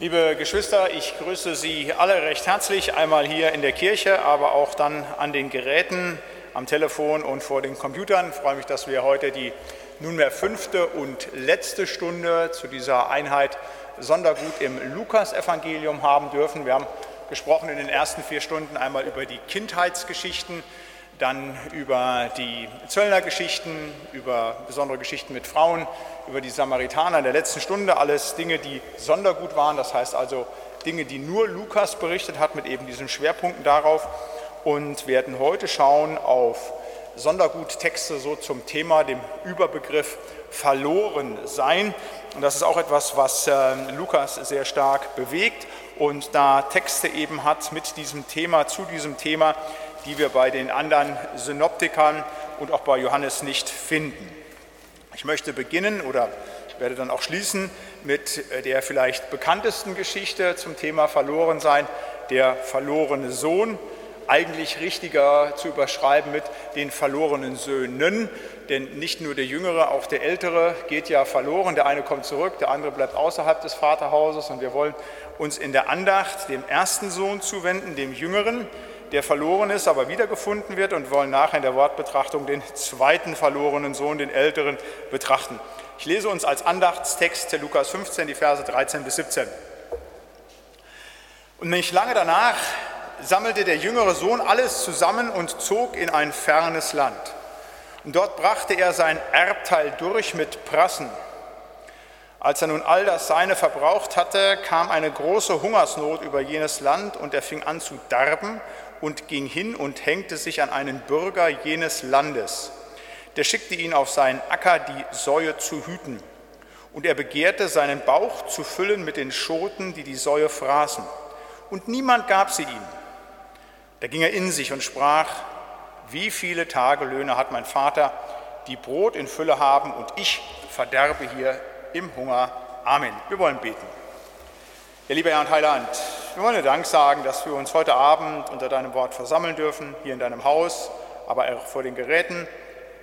Liebe Geschwister, ich grüße Sie alle recht herzlich, einmal hier in der Kirche, aber auch dann an den Geräten, am Telefon und vor den Computern. Ich freue mich, dass wir heute die nunmehr fünfte und letzte Stunde zu dieser Einheit Sondergut im Lukasevangelium haben dürfen. Wir haben gesprochen in den ersten vier Stunden einmal über die Kindheitsgeschichten, dann über die Zöllnergeschichten, über besondere Geschichten mit Frauen, über die Samaritaner in der letzten Stunde, alles Dinge, die Sondergut waren, das heißt also Dinge, die nur Lukas berichtet hat, mit eben diesen Schwerpunkten darauf und werden heute schauen auf Sonderguttexte so zum Thema, dem Überbegriff verloren sein. Und das ist auch etwas, was äh, Lukas sehr stark bewegt und da Texte eben hat mit diesem Thema, zu diesem Thema, die wir bei den anderen Synoptikern und auch bei Johannes nicht finden. Ich möchte beginnen oder werde dann auch schließen mit der vielleicht bekanntesten Geschichte zum Thema Verlorensein, der verlorene Sohn. Eigentlich richtiger zu überschreiben mit den verlorenen Söhnen, denn nicht nur der Jüngere, auch der Ältere geht ja verloren. Der eine kommt zurück, der andere bleibt außerhalb des Vaterhauses und wir wollen uns in der Andacht dem ersten Sohn zuwenden, dem Jüngeren, der verloren ist, aber wiedergefunden wird und wollen nachher in der Wortbetrachtung den zweiten verlorenen Sohn, den älteren, betrachten. Ich lese uns als Andachtstext Lukas 15 die Verse 13 bis 17. Und nicht lange danach sammelte der jüngere Sohn alles zusammen und zog in ein fernes Land. Und dort brachte er sein Erbteil durch mit Prassen. Als er nun all das Seine verbraucht hatte, kam eine große Hungersnot über jenes Land und er fing an zu darben und ging hin und hängte sich an einen Bürger jenes Landes. Der schickte ihn auf seinen Acker, die Säue zu hüten. Und er begehrte, seinen Bauch zu füllen mit den Schoten, die die Säue fraßen. Und niemand gab sie ihm. Da ging er in sich und sprach, wie viele Tagelöhne hat mein Vater, die Brot in Fülle haben, und ich verderbe hier im Hunger. Amen. Wir wollen beten. Ja, lieber Herr und Heiland, wir wollen dir Dank sagen, dass wir uns heute Abend unter deinem Wort versammeln dürfen, hier in deinem Haus, aber auch vor den Geräten.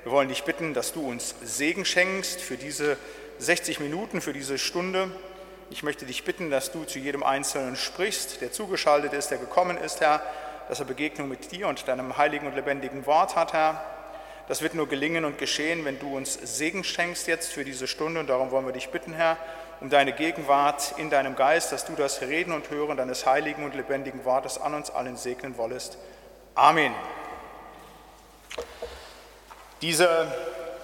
Wir wollen dich bitten, dass du uns Segen schenkst für diese 60 Minuten, für diese Stunde. Ich möchte dich bitten, dass du zu jedem Einzelnen sprichst, der zugeschaltet ist, der gekommen ist, Herr, dass er Begegnung mit dir und deinem heiligen und lebendigen Wort hat, Herr. Das wird nur gelingen und geschehen, wenn du uns Segen schenkst jetzt für diese Stunde. Und darum wollen wir dich bitten, Herr, um deine Gegenwart in deinem Geist, dass du das Reden und Hören deines heiligen und lebendigen Wortes an uns allen segnen wollest. Amen. Diese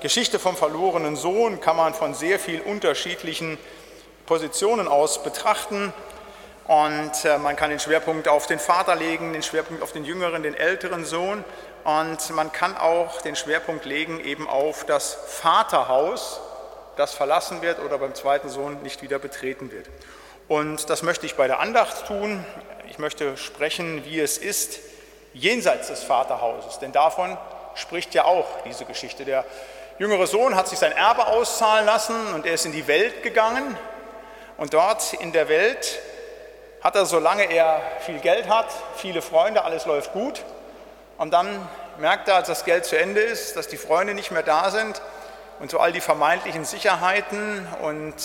Geschichte vom verlorenen Sohn kann man von sehr vielen unterschiedlichen Positionen aus betrachten. Und äh, man kann den Schwerpunkt auf den Vater legen, den Schwerpunkt auf den jüngeren, den älteren Sohn. Und man kann auch den Schwerpunkt legen eben auf das Vaterhaus, das verlassen wird oder beim zweiten Sohn nicht wieder betreten wird. Und das möchte ich bei der Andacht tun. Ich möchte sprechen, wie es ist, jenseits des Vaterhauses. Denn davon spricht ja auch diese Geschichte. Der jüngere Sohn hat sich sein Erbe auszahlen lassen und er ist in die Welt gegangen. Und dort in der Welt hat er, solange er viel Geld hat, viele Freunde, alles läuft gut. Und dann merkt er, als das Geld zu Ende ist, dass die Freunde nicht mehr da sind und so all die vermeintlichen Sicherheiten und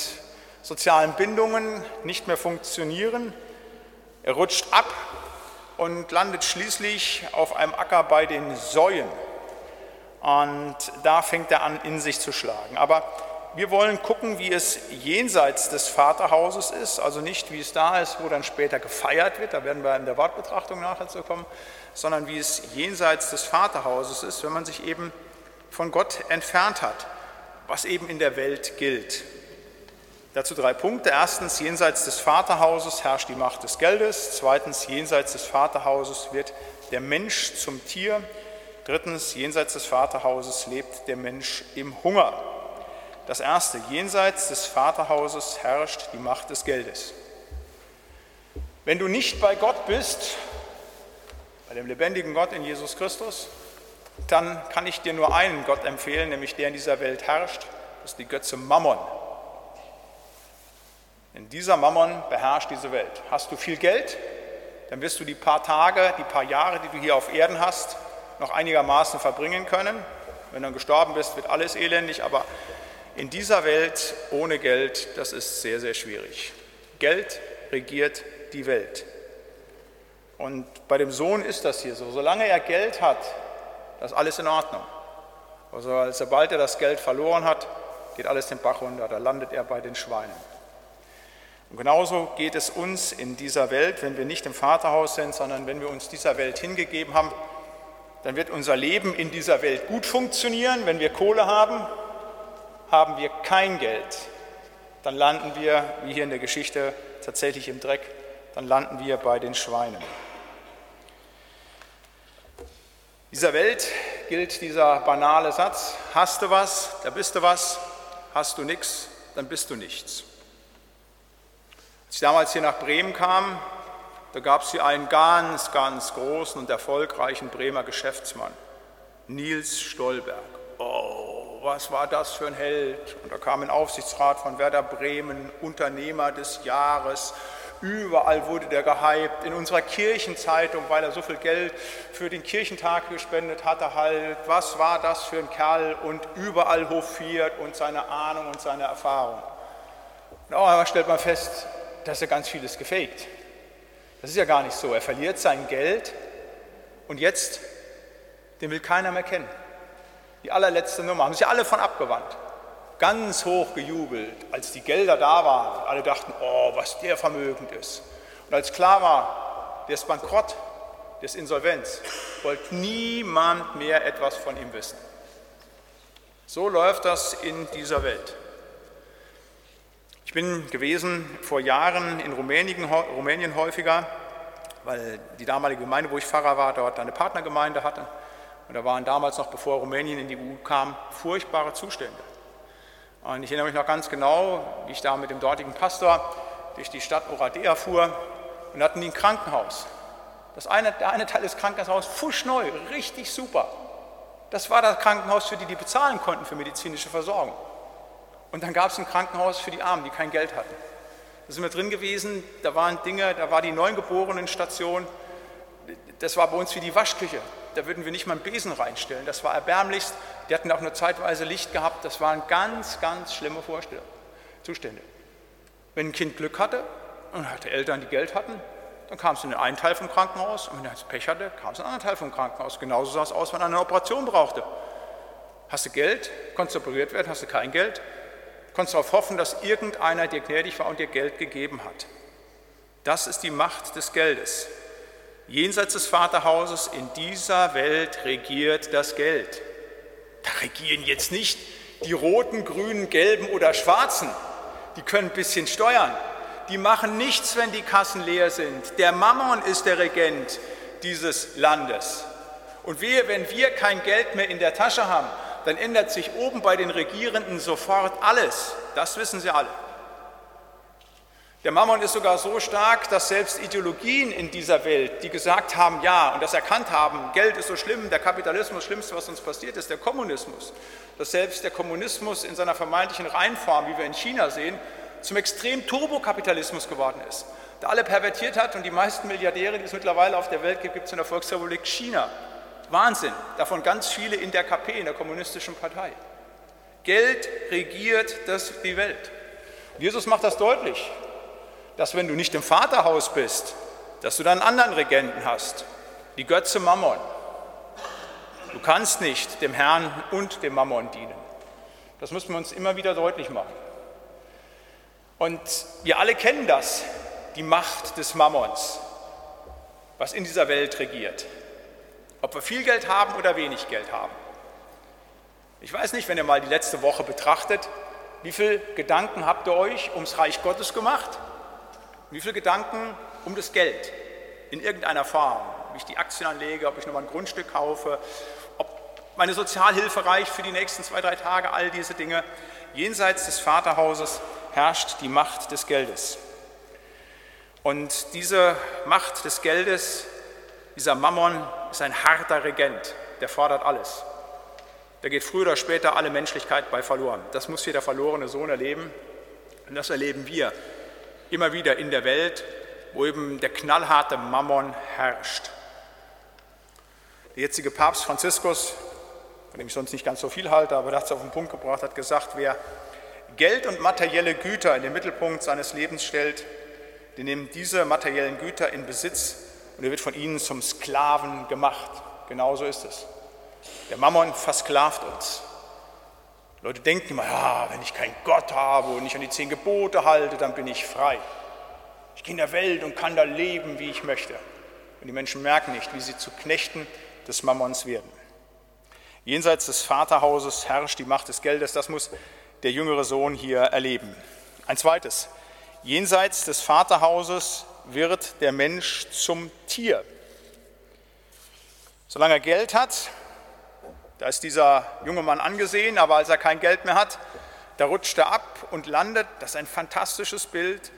sozialen Bindungen nicht mehr funktionieren. Er rutscht ab und landet schließlich auf einem Acker bei den Säuen. Und da fängt er an, in sich zu schlagen. Aber wir wollen gucken, wie es jenseits des Vaterhauses ist, also nicht wie es da ist, wo dann später gefeiert wird, da werden wir in der Wortbetrachtung nachher zu kommen, sondern wie es jenseits des Vaterhauses ist, wenn man sich eben von Gott entfernt hat was eben in der Welt gilt. Dazu drei Punkte. Erstens, jenseits des Vaterhauses herrscht die Macht des Geldes. Zweitens, jenseits des Vaterhauses wird der Mensch zum Tier. Drittens, jenseits des Vaterhauses lebt der Mensch im Hunger. Das erste, jenseits des Vaterhauses herrscht die Macht des Geldes. Wenn du nicht bei Gott bist, bei dem lebendigen Gott in Jesus Christus, dann kann ich dir nur einen Gott empfehlen, nämlich der in dieser Welt herrscht. Das ist die Götze Mammon. Denn dieser Mammon beherrscht diese Welt. Hast du viel Geld, dann wirst du die paar Tage, die paar Jahre, die du hier auf Erden hast, noch einigermaßen verbringen können. Wenn du dann gestorben bist, wird alles elendig, aber in dieser Welt ohne Geld, das ist sehr, sehr schwierig. Geld regiert die Welt. Und bei dem Sohn ist das hier so. Solange er Geld hat, ist alles in Ordnung. Also sobald er das Geld verloren hat, geht alles den Bach runter, da landet er bei den Schweinen. Und genauso geht es uns in dieser Welt, wenn wir nicht im Vaterhaus sind, sondern wenn wir uns dieser Welt hingegeben haben, dann wird unser Leben in dieser Welt gut funktionieren. Wenn wir Kohle haben, haben wir kein Geld. Dann landen wir, wie hier in der Geschichte, tatsächlich im Dreck. Dann landen wir bei den Schweinen. Dieser Welt gilt dieser banale Satz, hast du was, da bist du was, hast du nichts, dann bist du nichts. Als ich damals hier nach Bremen kam, da gab es hier einen ganz, ganz großen und erfolgreichen Bremer Geschäftsmann, Nils Stolberg. Oh, was war das für ein Held? Und da kam ein Aufsichtsrat von Werder Bremen, Unternehmer des Jahres, Überall wurde der gehypt. In unserer Kirchenzeitung, weil er so viel Geld für den Kirchentag gespendet hatte, halt, was war das für ein Kerl und überall hofiert und seine Ahnung und seine Erfahrung. Und auch einmal stellt man fest, dass er ganz vieles gefaked. Das ist ja gar nicht so. Er verliert sein Geld und jetzt, den will keiner mehr kennen. Die allerletzte Nummer, haben sich alle von abgewandt ganz hoch gejubelt, als die Gelder da waren. Alle dachten, oh, was der vermögend ist. Und als klar war, der ist bankrott, der ist Insolvenz, wollte niemand mehr etwas von ihm wissen. So läuft das in dieser Welt. Ich bin gewesen vor Jahren in Rumänien, Rumänien häufiger, weil die damalige Gemeinde, wo ich Pfarrer war, dort eine Partnergemeinde hatte. Und da waren damals noch, bevor Rumänien in die EU kam, furchtbare Zustände. Und ich erinnere mich noch ganz genau, wie ich da mit dem dortigen Pastor durch die Stadt Oradea fuhr und hatten die ein Krankenhaus. Das eine, der eine Teil des Krankenhauses fuschneu, richtig super. Das war das Krankenhaus, für die die bezahlen konnten für medizinische Versorgung. Und dann gab es ein Krankenhaus für die Armen, die kein Geld hatten. Da sind wir drin gewesen, da waren Dinge, da war die Neugeborenen-Station, das war bei uns wie die Waschküche. Da würden wir nicht mal einen Besen reinstellen. Das war erbärmlichst. Die hatten auch nur zeitweise Licht gehabt. Das waren ganz, ganz schlimme Zustände. Wenn ein Kind Glück hatte und hatte Eltern, die Geld hatten, dann kam es in den einen Teil vom Krankenhaus und wenn er Pech hatte, kam es in den anderen Teil vom Krankenhaus. Genauso sah es aus, wenn er eine Operation brauchte. Hast du Geld, konntest du operiert werden, hast du kein Geld, konntest darauf hoffen, dass irgendeiner dir gnädig war und dir Geld gegeben hat. Das ist die Macht des Geldes. Jenseits des Vaterhauses in dieser Welt regiert das Geld. Da regieren jetzt nicht die roten, grünen, gelben oder schwarzen. Die können ein bisschen steuern. Die machen nichts, wenn die Kassen leer sind. Der Mammon ist der Regent dieses Landes. Und wir, wenn wir kein Geld mehr in der Tasche haben, dann ändert sich oben bei den Regierenden sofort alles. Das wissen sie alle. Der Mammon ist sogar so stark, dass selbst Ideologien in dieser Welt, die gesagt haben, ja, und das erkannt haben, Geld ist so schlimm, der Kapitalismus, das Schlimmste, was uns passiert ist, der Kommunismus, dass selbst der Kommunismus in seiner vermeintlichen Reinform, wie wir in China sehen, zum extrem Turbokapitalismus geworden ist, der alle pervertiert hat und die meisten Milliardäre, die es mittlerweile auf der Welt gibt, gibt es in der Volksrepublik China. Wahnsinn, davon ganz viele in der KP, in der kommunistischen Partei. Geld regiert das, die Welt. Jesus macht das deutlich dass wenn du nicht im Vaterhaus bist, dass du dann anderen Regenten hast, die Götze Mammon. Du kannst nicht dem Herrn und dem Mammon dienen. Das müssen wir uns immer wieder deutlich machen. Und wir alle kennen das, die Macht des Mammons, was in dieser Welt regiert. Ob wir viel Geld haben oder wenig Geld haben. Ich weiß nicht, wenn ihr mal die letzte Woche betrachtet, wie viele Gedanken habt ihr euch ums Reich Gottes gemacht? Wie viele Gedanken um das Geld in irgendeiner Form, ob ich die Aktien anlege, ob ich nochmal ein Grundstück kaufe, ob meine Sozialhilfe reicht für die nächsten zwei, drei Tage, all diese Dinge. Jenseits des Vaterhauses herrscht die Macht des Geldes. Und diese Macht des Geldes, dieser Mammon, ist ein harter Regent, der fordert alles. Da geht früher oder später alle Menschlichkeit bei verloren. Das muss hier der verlorene Sohn erleben und das erleben wir immer wieder in der Welt, wo eben der knallharte Mammon herrscht. Der jetzige Papst Franziskus, von dem ich sonst nicht ganz so viel halte, aber das es auf den Punkt gebracht, hat gesagt, wer Geld und materielle Güter in den Mittelpunkt seines Lebens stellt, die nehmen diese materiellen Güter in Besitz und er wird von ihnen zum Sklaven gemacht. Genauso ist es. Der Mammon versklavt uns. Leute denken immer, ja, wenn ich keinen Gott habe und nicht an die zehn Gebote halte, dann bin ich frei. Ich gehe in der Welt und kann da leben, wie ich möchte. Und die Menschen merken nicht, wie sie zu Knechten des Mammons werden. Jenseits des Vaterhauses herrscht die Macht des Geldes. Das muss der jüngere Sohn hier erleben. Ein zweites. Jenseits des Vaterhauses wird der Mensch zum Tier. Solange er Geld hat, da ist dieser junge Mann angesehen, aber als er kein Geld mehr hat, da rutscht er ab und landet, das ist ein fantastisches Bild,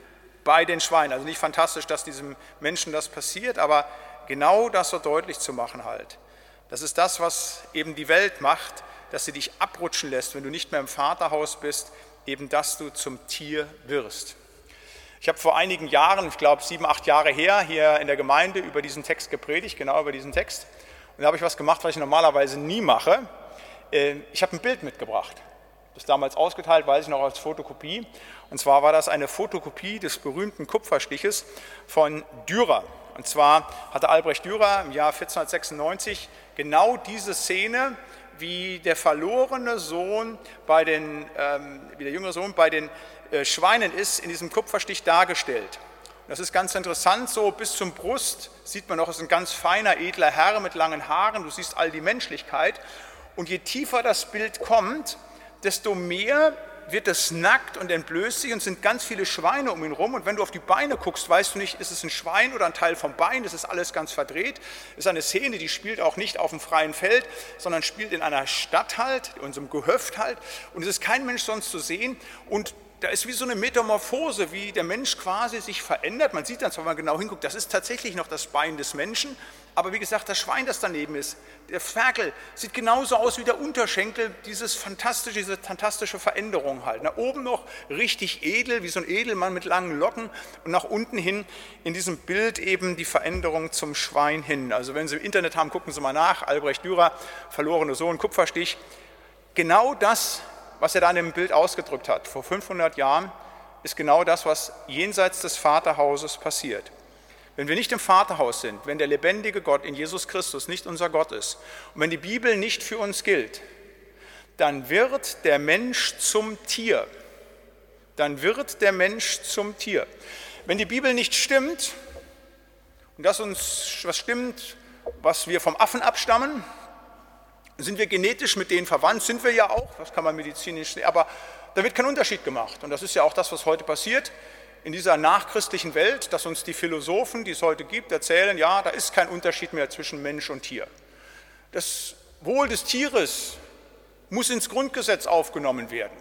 bei den Schweinen. Also nicht fantastisch, dass diesem Menschen das passiert, aber genau das so deutlich zu machen halt. Das ist das, was eben die Welt macht, dass sie dich abrutschen lässt, wenn du nicht mehr im Vaterhaus bist, eben dass du zum Tier wirst. Ich habe vor einigen Jahren, ich glaube sieben, acht Jahre her, hier in der Gemeinde über diesen Text gepredigt, genau über diesen Text. Und da habe ich was gemacht, was ich normalerweise nie mache. Äh, ich habe ein Bild mitgebracht. Das damals ausgeteilt, weiß ich noch, als Fotokopie. Und zwar war das eine Fotokopie des berühmten Kupferstiches von Dürer. Und zwar hatte Albrecht Dürer im Jahr 1496 genau diese Szene, wie der verlorene Sohn bei den, ähm, wie der jüngere Sohn bei den äh, Schweinen ist, in diesem Kupferstich dargestellt. Das ist ganz interessant, so bis zum Brust sieht man noch, es ist ein ganz feiner, edler Herr mit langen Haaren, du siehst all die Menschlichkeit. Und je tiefer das Bild kommt, desto mehr wird es nackt und entblößt sich und sind ganz viele Schweine um ihn rum. Und wenn du auf die Beine guckst, weißt du nicht, ist es ein Schwein oder ein Teil vom Bein, das ist alles ganz verdreht. Ist eine Szene, die spielt auch nicht auf dem freien Feld, sondern spielt in einer Stadt halt, in unserem Gehöft halt. Und es ist kein Mensch sonst zu sehen. Und da ist wie so eine Metamorphose, wie der Mensch quasi sich verändert. Man sieht dann zwar, wenn man genau hinguckt, das ist tatsächlich noch das Bein des Menschen, aber wie gesagt, das Schwein, das daneben ist, der Ferkel, sieht genauso aus wie der Unterschenkel, dieses fantastische, diese fantastische Veränderung halt. Nach oben noch richtig edel, wie so ein Edelmann mit langen Locken und nach unten hin in diesem Bild eben die Veränderung zum Schwein hin. Also wenn Sie im Internet haben, gucken Sie mal nach, Albrecht Dürer, verlorene Sohn, Kupferstich. Genau das was er da in dem Bild ausgedrückt hat, vor 500 Jahren, ist genau das, was jenseits des Vaterhauses passiert. Wenn wir nicht im Vaterhaus sind, wenn der lebendige Gott in Jesus Christus nicht unser Gott ist und wenn die Bibel nicht für uns gilt, dann wird der Mensch zum Tier. Dann wird der Mensch zum Tier. Wenn die Bibel nicht stimmt und das uns was stimmt, was wir vom Affen abstammen, sind wir genetisch mit denen verwandt? Sind wir ja auch, das kann man medizinisch sehen, aber da wird kein Unterschied gemacht. Und das ist ja auch das, was heute passiert in dieser nachchristlichen Welt, dass uns die Philosophen, die es heute gibt, erzählen, ja, da ist kein Unterschied mehr zwischen Mensch und Tier. Das Wohl des Tieres muss ins Grundgesetz aufgenommen werden.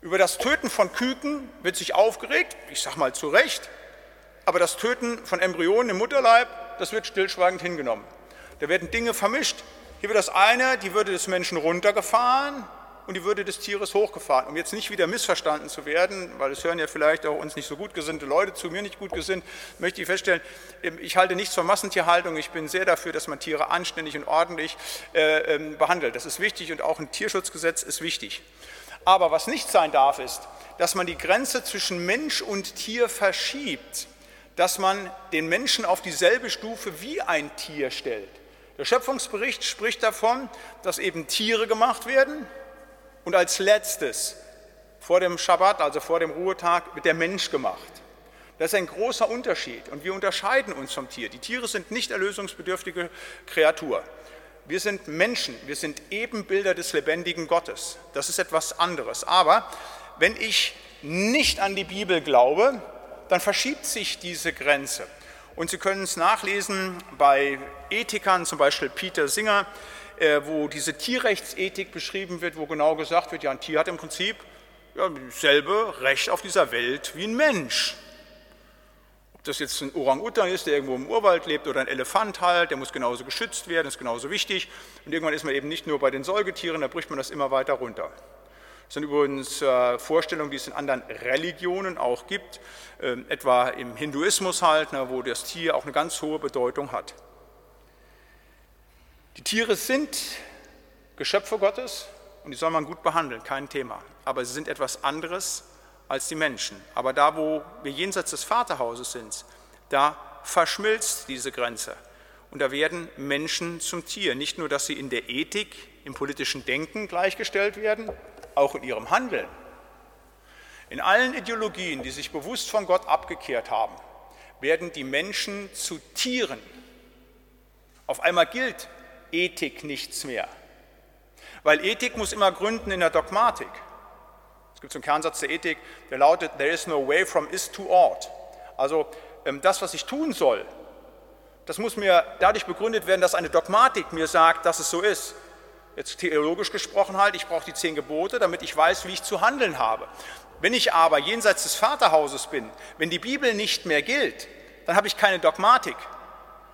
Über das Töten von Küken wird sich aufgeregt, ich sage mal zu Recht, aber das Töten von Embryonen im Mutterleib, das wird stillschweigend hingenommen. Da werden Dinge vermischt, hier wird das eine, die Würde des Menschen runtergefahren und die Würde des Tieres hochgefahren. Um jetzt nicht wieder missverstanden zu werden, weil es hören ja vielleicht auch uns nicht so gut gesinnte Leute zu, mir nicht gut gesinnt, möchte ich feststellen, ähm, ich halte nichts von Massentierhaltung. Ich bin sehr dafür, dass man Tiere anständig und ordentlich äh, ähm, behandelt. Das ist wichtig und auch ein Tierschutzgesetz ist wichtig. Aber was nicht sein darf, ist, dass man die Grenze zwischen Mensch und Tier verschiebt, dass man den Menschen auf dieselbe Stufe wie ein Tier stellt. Der Schöpfungsbericht spricht davon, dass eben Tiere gemacht werden und als letztes vor dem Schabbat, also vor dem Ruhetag, wird der Mensch gemacht. Das ist ein großer Unterschied und wir unterscheiden uns vom Tier. Die Tiere sind nicht erlösungsbedürftige Kreatur. Wir sind Menschen, wir sind Ebenbilder des lebendigen Gottes. Das ist etwas anderes. Aber wenn ich nicht an die Bibel glaube, dann verschiebt sich diese Grenze. Und Sie können es nachlesen bei Ethikern, zum Beispiel Peter Singer, äh, wo diese Tierrechtsethik beschrieben wird, wo genau gesagt wird, ja, ein Tier hat im Prinzip ja, dasselbe Recht auf dieser Welt wie ein Mensch. Ob das jetzt ein Orang-Utan ist, der irgendwo im Urwald lebt, oder ein Elefant halt, der muss genauso geschützt werden, ist genauso wichtig. Und irgendwann ist man eben nicht nur bei den Säugetieren, da bricht man das immer weiter runter. Das sind übrigens äh, Vorstellungen, die es in anderen Religionen auch gibt, äh, etwa im Hinduismus halt, ne, wo das Tier auch eine ganz hohe Bedeutung hat. Die Tiere sind Geschöpfe Gottes und die soll man gut behandeln, kein Thema. Aber sie sind etwas anderes als die Menschen. Aber da, wo wir jenseits des Vaterhauses sind, da verschmilzt diese Grenze. Und da werden Menschen zum Tier. Nicht nur, dass sie in der Ethik, im politischen Denken gleichgestellt werden, auch in ihrem Handeln. In allen Ideologien, die sich bewusst von Gott abgekehrt haben, werden die Menschen zu Tieren. Auf einmal gilt Ethik nichts mehr. Weil Ethik muss immer gründen in der Dogmatik. Es gibt so einen Kernsatz der Ethik, der lautet, there is no way from is to ought. Also ähm, das, was ich tun soll, das muss mir dadurch begründet werden, dass eine Dogmatik mir sagt, dass es so ist. Jetzt theologisch gesprochen halt, ich brauche die zehn Gebote, damit ich weiß, wie ich zu handeln habe. Wenn ich aber jenseits des Vaterhauses bin, wenn die Bibel nicht mehr gilt, dann habe ich keine Dogmatik.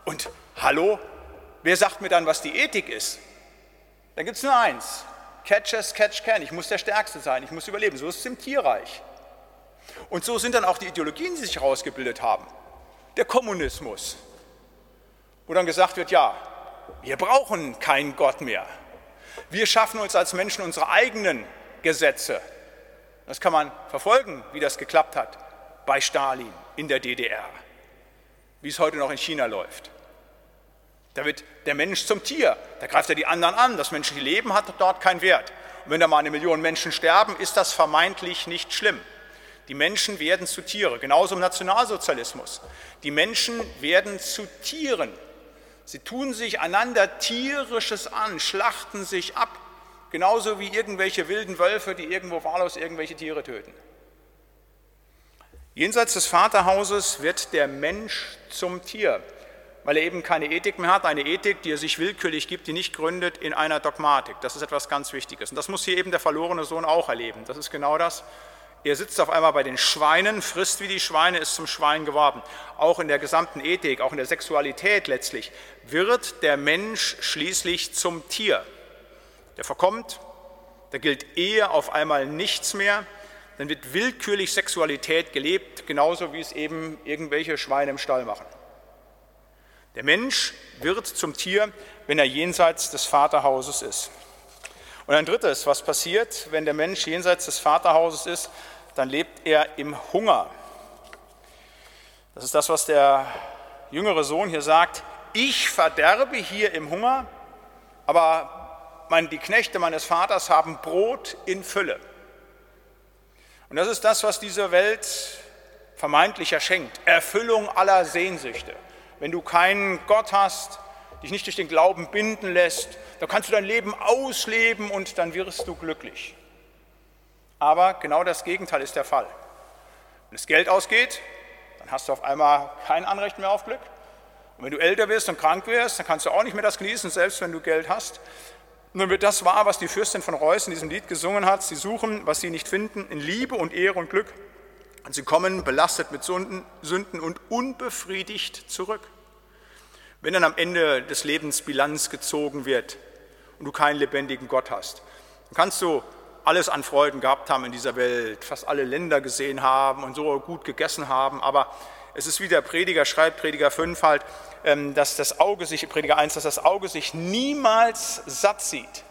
Und hallo, wer sagt mir dann, was die Ethik ist? Dann gibt es nur eins, Catch as catch can. Ich muss der Stärkste sein, ich muss überleben. So ist es im Tierreich. Und so sind dann auch die Ideologien, die sich herausgebildet haben. Der Kommunismus, wo dann gesagt wird, ja, wir brauchen keinen Gott mehr. Wir schaffen uns als Menschen unsere eigenen Gesetze. Das kann man verfolgen, wie das geklappt hat bei Stalin in der DDR, wie es heute noch in China läuft. Da wird der Mensch zum Tier, da greift er die anderen an. Das menschliche Leben hat dort keinen Wert. Und wenn da mal eine Million Menschen sterben, ist das vermeintlich nicht schlimm. Die Menschen werden zu Tiere, genauso im Nationalsozialismus. Die Menschen werden zu Tieren. Sie tun sich einander tierisches an, schlachten sich ab, genauso wie irgendwelche wilden Wölfe, die irgendwo wahllos irgendwelche Tiere töten. Jenseits des Vaterhauses wird der Mensch zum Tier weil er eben keine Ethik mehr hat, eine Ethik, die er sich willkürlich gibt, die nicht gründet in einer Dogmatik. Das ist etwas ganz Wichtiges. Und das muss hier eben der verlorene Sohn auch erleben. Das ist genau das. Er sitzt auf einmal bei den Schweinen, frisst wie die Schweine, ist zum Schwein geworden. Auch in der gesamten Ethik, auch in der Sexualität letztlich, wird der Mensch schließlich zum Tier. Der verkommt, da gilt Ehe auf einmal nichts mehr, dann wird willkürlich Sexualität gelebt, genauso wie es eben irgendwelche Schweine im Stall machen. Der Mensch wird zum Tier, wenn er jenseits des Vaterhauses ist. Und ein drittes, was passiert, wenn der Mensch jenseits des Vaterhauses ist, dann lebt er im Hunger. Das ist das, was der jüngere Sohn hier sagt. Ich verderbe hier im Hunger, aber die Knechte meines Vaters haben Brot in Fülle. Und das ist das, was diese Welt vermeintlich erschenkt. Erfüllung aller Sehnsüchte wenn du keinen Gott hast, dich nicht durch den Glauben binden lässt, dann kannst du dein Leben ausleben und dann wirst du glücklich. Aber genau das Gegenteil ist der Fall. Wenn das Geld ausgeht, dann hast du auf einmal kein Anrecht mehr auf Glück. Und wenn du älter wirst und krank wirst, dann kannst du auch nicht mehr das genießen, selbst wenn du Geld hast. Dann wird das wahr, was die Fürstin von Reuß in diesem Lied gesungen hat. Sie suchen, was sie nicht finden, in Liebe und Ehre und Glück. Und sie kommen belastet mit Sünden, Sünden und unbefriedigt zurück. Wenn dann am Ende des Lebens Bilanz gezogen wird und du keinen lebendigen Gott hast, dann kannst du alles an Freuden gehabt haben in dieser Welt, fast alle Länder gesehen haben und so gut gegessen haben, aber es ist wie der Prediger schreibt, Prediger 5 halt, ähm, dass das Auge sich, Prediger 1, dass das Auge sich niemals satt sieht.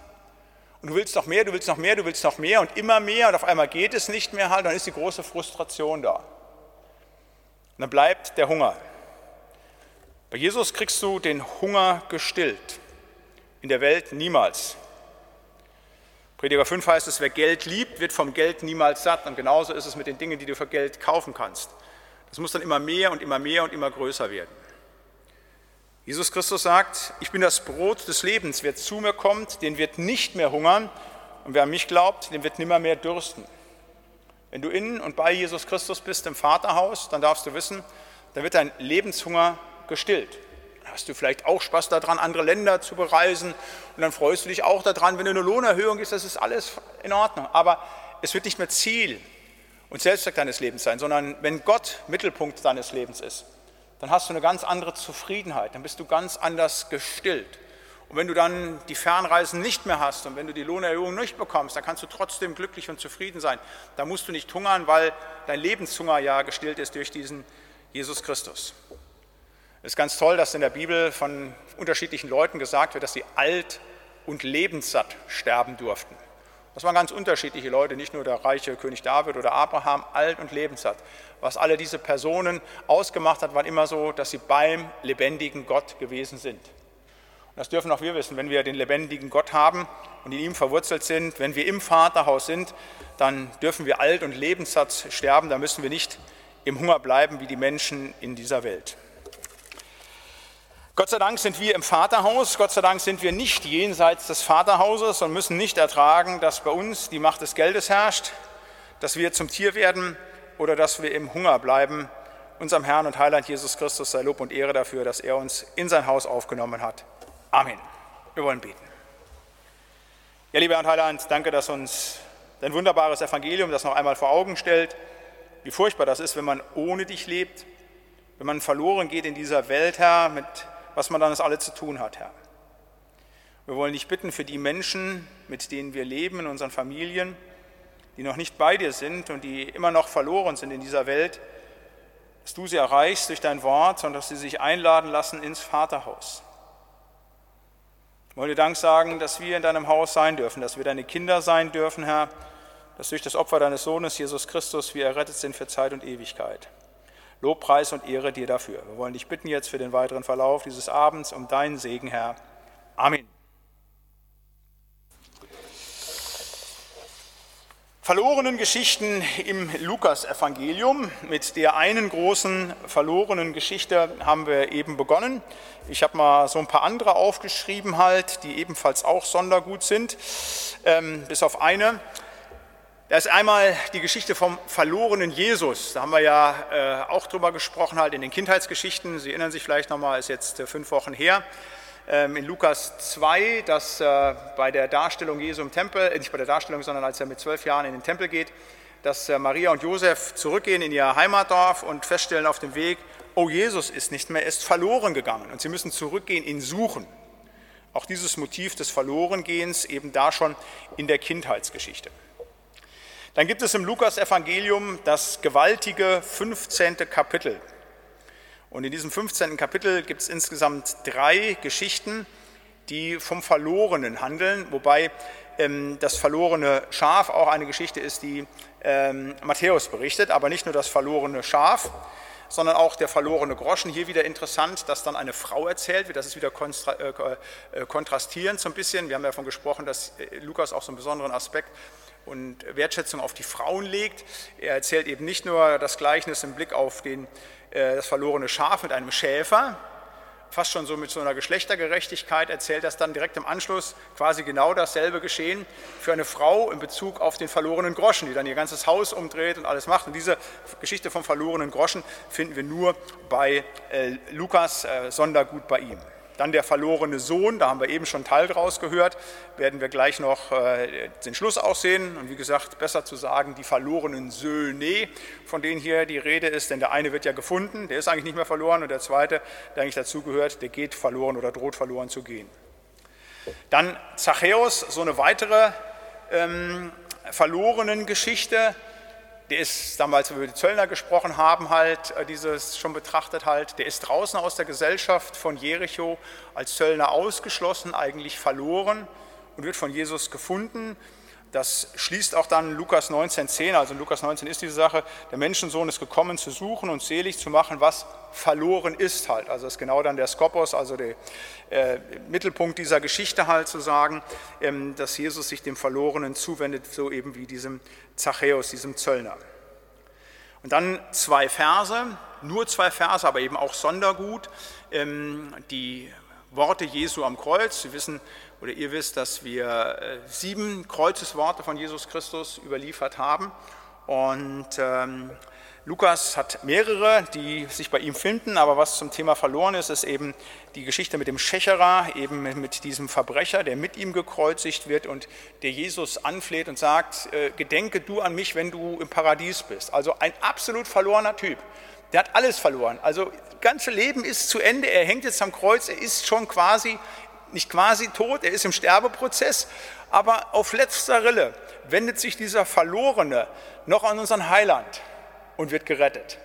Und du willst noch mehr, du willst noch mehr, du willst noch mehr und immer mehr und auf einmal geht es nicht mehr halt, dann ist die große Frustration da. Und dann bleibt der Hunger. Bei Jesus kriegst du den Hunger gestillt, in der Welt niemals. Prediger 5 heißt es, wer Geld liebt, wird vom Geld niemals satt. Und genauso ist es mit den Dingen, die du für Geld kaufen kannst. Das muss dann immer mehr und immer mehr und immer größer werden. Jesus Christus sagt, ich bin das Brot des Lebens. Wer zu mir kommt, den wird nicht mehr hungern. Und wer an mich glaubt, den wird nimmer mehr dürsten. Wenn du in und bei Jesus Christus bist im Vaterhaus, dann darfst du wissen, dann wird dein Lebenshunger gestillt. Hast du vielleicht auch Spaß daran, andere Länder zu bereisen. Und dann freust du dich auch daran, wenn du eine Lohnerhöhung ist, das ist alles in Ordnung. Aber es wird nicht mehr Ziel und Selbstzweck deines Lebens sein, sondern wenn Gott Mittelpunkt deines Lebens ist, dann hast du eine ganz andere Zufriedenheit, dann bist du ganz anders gestillt. Und wenn du dann die Fernreisen nicht mehr hast und wenn du die Lohnerhöhung nicht bekommst, dann kannst du trotzdem glücklich und zufrieden sein. Da musst du nicht hungern, weil dein Lebenshunger ja gestillt ist durch diesen Jesus Christus. Es ist ganz toll, dass in der Bibel von unterschiedlichen Leuten gesagt wird, dass sie alt und lebenssatt sterben durften. Das waren ganz unterschiedliche Leute, nicht nur der reiche König David oder Abraham, alt und lebenssatt. Was alle diese Personen ausgemacht hat, war immer so, dass sie beim lebendigen Gott gewesen sind. Und das dürfen auch wir wissen, wenn wir den lebendigen Gott haben und in ihm verwurzelt sind, wenn wir im Vaterhaus sind, dann dürfen wir alt und lebenssatt sterben, da müssen wir nicht im Hunger bleiben wie die Menschen in dieser Welt. Gott sei Dank sind wir im Vaterhaus, Gott sei Dank sind wir nicht jenseits des Vaterhauses und müssen nicht ertragen, dass bei uns die Macht des Geldes herrscht, dass wir zum Tier werden oder dass wir im Hunger bleiben. Unserem Herrn und Heiland Jesus Christus sei Lob und Ehre dafür, dass er uns in sein Haus aufgenommen hat. Amen. Wir wollen beten. Ja, lieber Herr und Heiland, danke, dass uns dein wunderbares Evangelium das noch einmal vor Augen stellt, wie furchtbar das ist, wenn man ohne dich lebt, wenn man verloren geht in dieser Welt, Herr, mit was man dann das alle zu tun hat, Herr. Wir wollen dich bitten für die Menschen, mit denen wir leben, in unseren Familien, die noch nicht bei dir sind und die immer noch verloren sind in dieser Welt, dass du sie erreichst durch dein Wort und dass sie sich einladen lassen ins Vaterhaus. Ich wollte Dank sagen, dass wir in deinem Haus sein dürfen, dass wir deine Kinder sein dürfen, Herr, dass durch das Opfer deines Sohnes Jesus Christus wir errettet sind für Zeit und Ewigkeit. Lobpreis und Ehre dir dafür. Wir wollen dich bitten jetzt für den weiteren Verlauf dieses Abends um deinen Segen, Herr. Amen. Verlorenen Geschichten im Lukas-Evangelium. Mit der einen großen verlorenen Geschichte haben wir eben begonnen. Ich habe mal so ein paar andere aufgeschrieben, halt, die ebenfalls auch sondergut sind, ähm, bis auf eine. Da ist einmal die Geschichte vom verlorenen Jesus. Da haben wir ja äh, auch drüber gesprochen, halt in den Kindheitsgeschichten. Sie erinnern sich vielleicht nochmal, ist jetzt äh, fünf Wochen her. Ähm, in Lukas 2, dass äh, bei der Darstellung Jesu im Tempel, äh, nicht bei der Darstellung, sondern als er mit zwölf Jahren in den Tempel geht, dass äh, Maria und Josef zurückgehen in ihr Heimatdorf und feststellen auf dem Weg, oh, Jesus ist nicht mehr, er ist verloren gegangen. Und sie müssen zurückgehen, ihn suchen. Auch dieses Motiv des Verlorengehens eben da schon in der Kindheitsgeschichte. Dann gibt es im Lukas-Evangelium das gewaltige 15. Kapitel. Und in diesem 15. Kapitel gibt es insgesamt drei Geschichten, die vom Verlorenen handeln, wobei ähm, das verlorene Schaf auch eine Geschichte ist, die ähm, Matthäus berichtet, aber nicht nur das verlorene Schaf, sondern auch der verlorene Groschen. Hier wieder interessant, dass dann eine Frau erzählt wird. Das ist wieder äh, äh, kontrastierend so ein bisschen. Wir haben ja davon gesprochen, dass äh, Lukas auch so einen besonderen Aspekt und Wertschätzung auf die Frauen legt. Er erzählt eben nicht nur das Gleichnis im Blick auf den, äh, das verlorene Schaf mit einem Schäfer, fast schon so mit so einer Geschlechtergerechtigkeit, erzählt das dann direkt im Anschluss quasi genau dasselbe geschehen für eine Frau in Bezug auf den verlorenen Groschen, die dann ihr ganzes Haus umdreht und alles macht. Und diese Geschichte vom verlorenen Groschen finden wir nur bei äh, Lukas, äh, Sondergut bei ihm. Dann der verlorene Sohn, da haben wir eben schon Teil draus gehört, werden wir gleich noch äh, den Schluss aussehen. Und wie gesagt, besser zu sagen, die verlorenen Söhne, von denen hier die Rede ist, denn der eine wird ja gefunden, der ist eigentlich nicht mehr verloren, und der zweite, der eigentlich dazugehört, der geht verloren oder droht verloren zu gehen. Dann Zachäus, so eine weitere ähm, verlorenen Geschichte der ist damals, wo wir die Zöllner gesprochen haben, halt äh, dieses schon betrachtet halt, der ist draußen aus der Gesellschaft von Jericho als Zöllner ausgeschlossen, eigentlich verloren und wird von Jesus gefunden. Das schließt auch dann Lukas 19,10, also in Lukas 19 ist diese Sache, der Menschensohn ist gekommen zu suchen und selig zu machen, was verloren ist halt. Also das ist genau dann der Skopos, also der äh, Mittelpunkt dieser Geschichte halt zu sagen, ähm, dass Jesus sich dem Verlorenen zuwendet, so eben wie diesem Zachäus, diesem Zöllner. Und dann zwei Verse, nur zwei Verse, aber eben auch Sondergut, ähm, die Worte Jesu am Kreuz. Sie wissen oder ihr wisst, dass wir äh, sieben Kreuzesworte von Jesus Christus überliefert haben. Und ähm, Lukas hat mehrere, die sich bei ihm finden, aber was zum Thema verloren ist, ist eben die Geschichte mit dem Schächerer, eben mit diesem Verbrecher, der mit ihm gekreuzigt wird und der Jesus anfleht und sagt, äh, gedenke du an mich, wenn du im Paradies bist. Also ein absolut verlorener Typ. Der hat alles verloren. Also das ganze Leben ist zu Ende. Er hängt jetzt am Kreuz. Er ist schon quasi, nicht quasi tot, er ist im Sterbeprozess. Aber auf letzter Rille wendet sich dieser Verlorene noch an unseren Heiland und wird gerettet.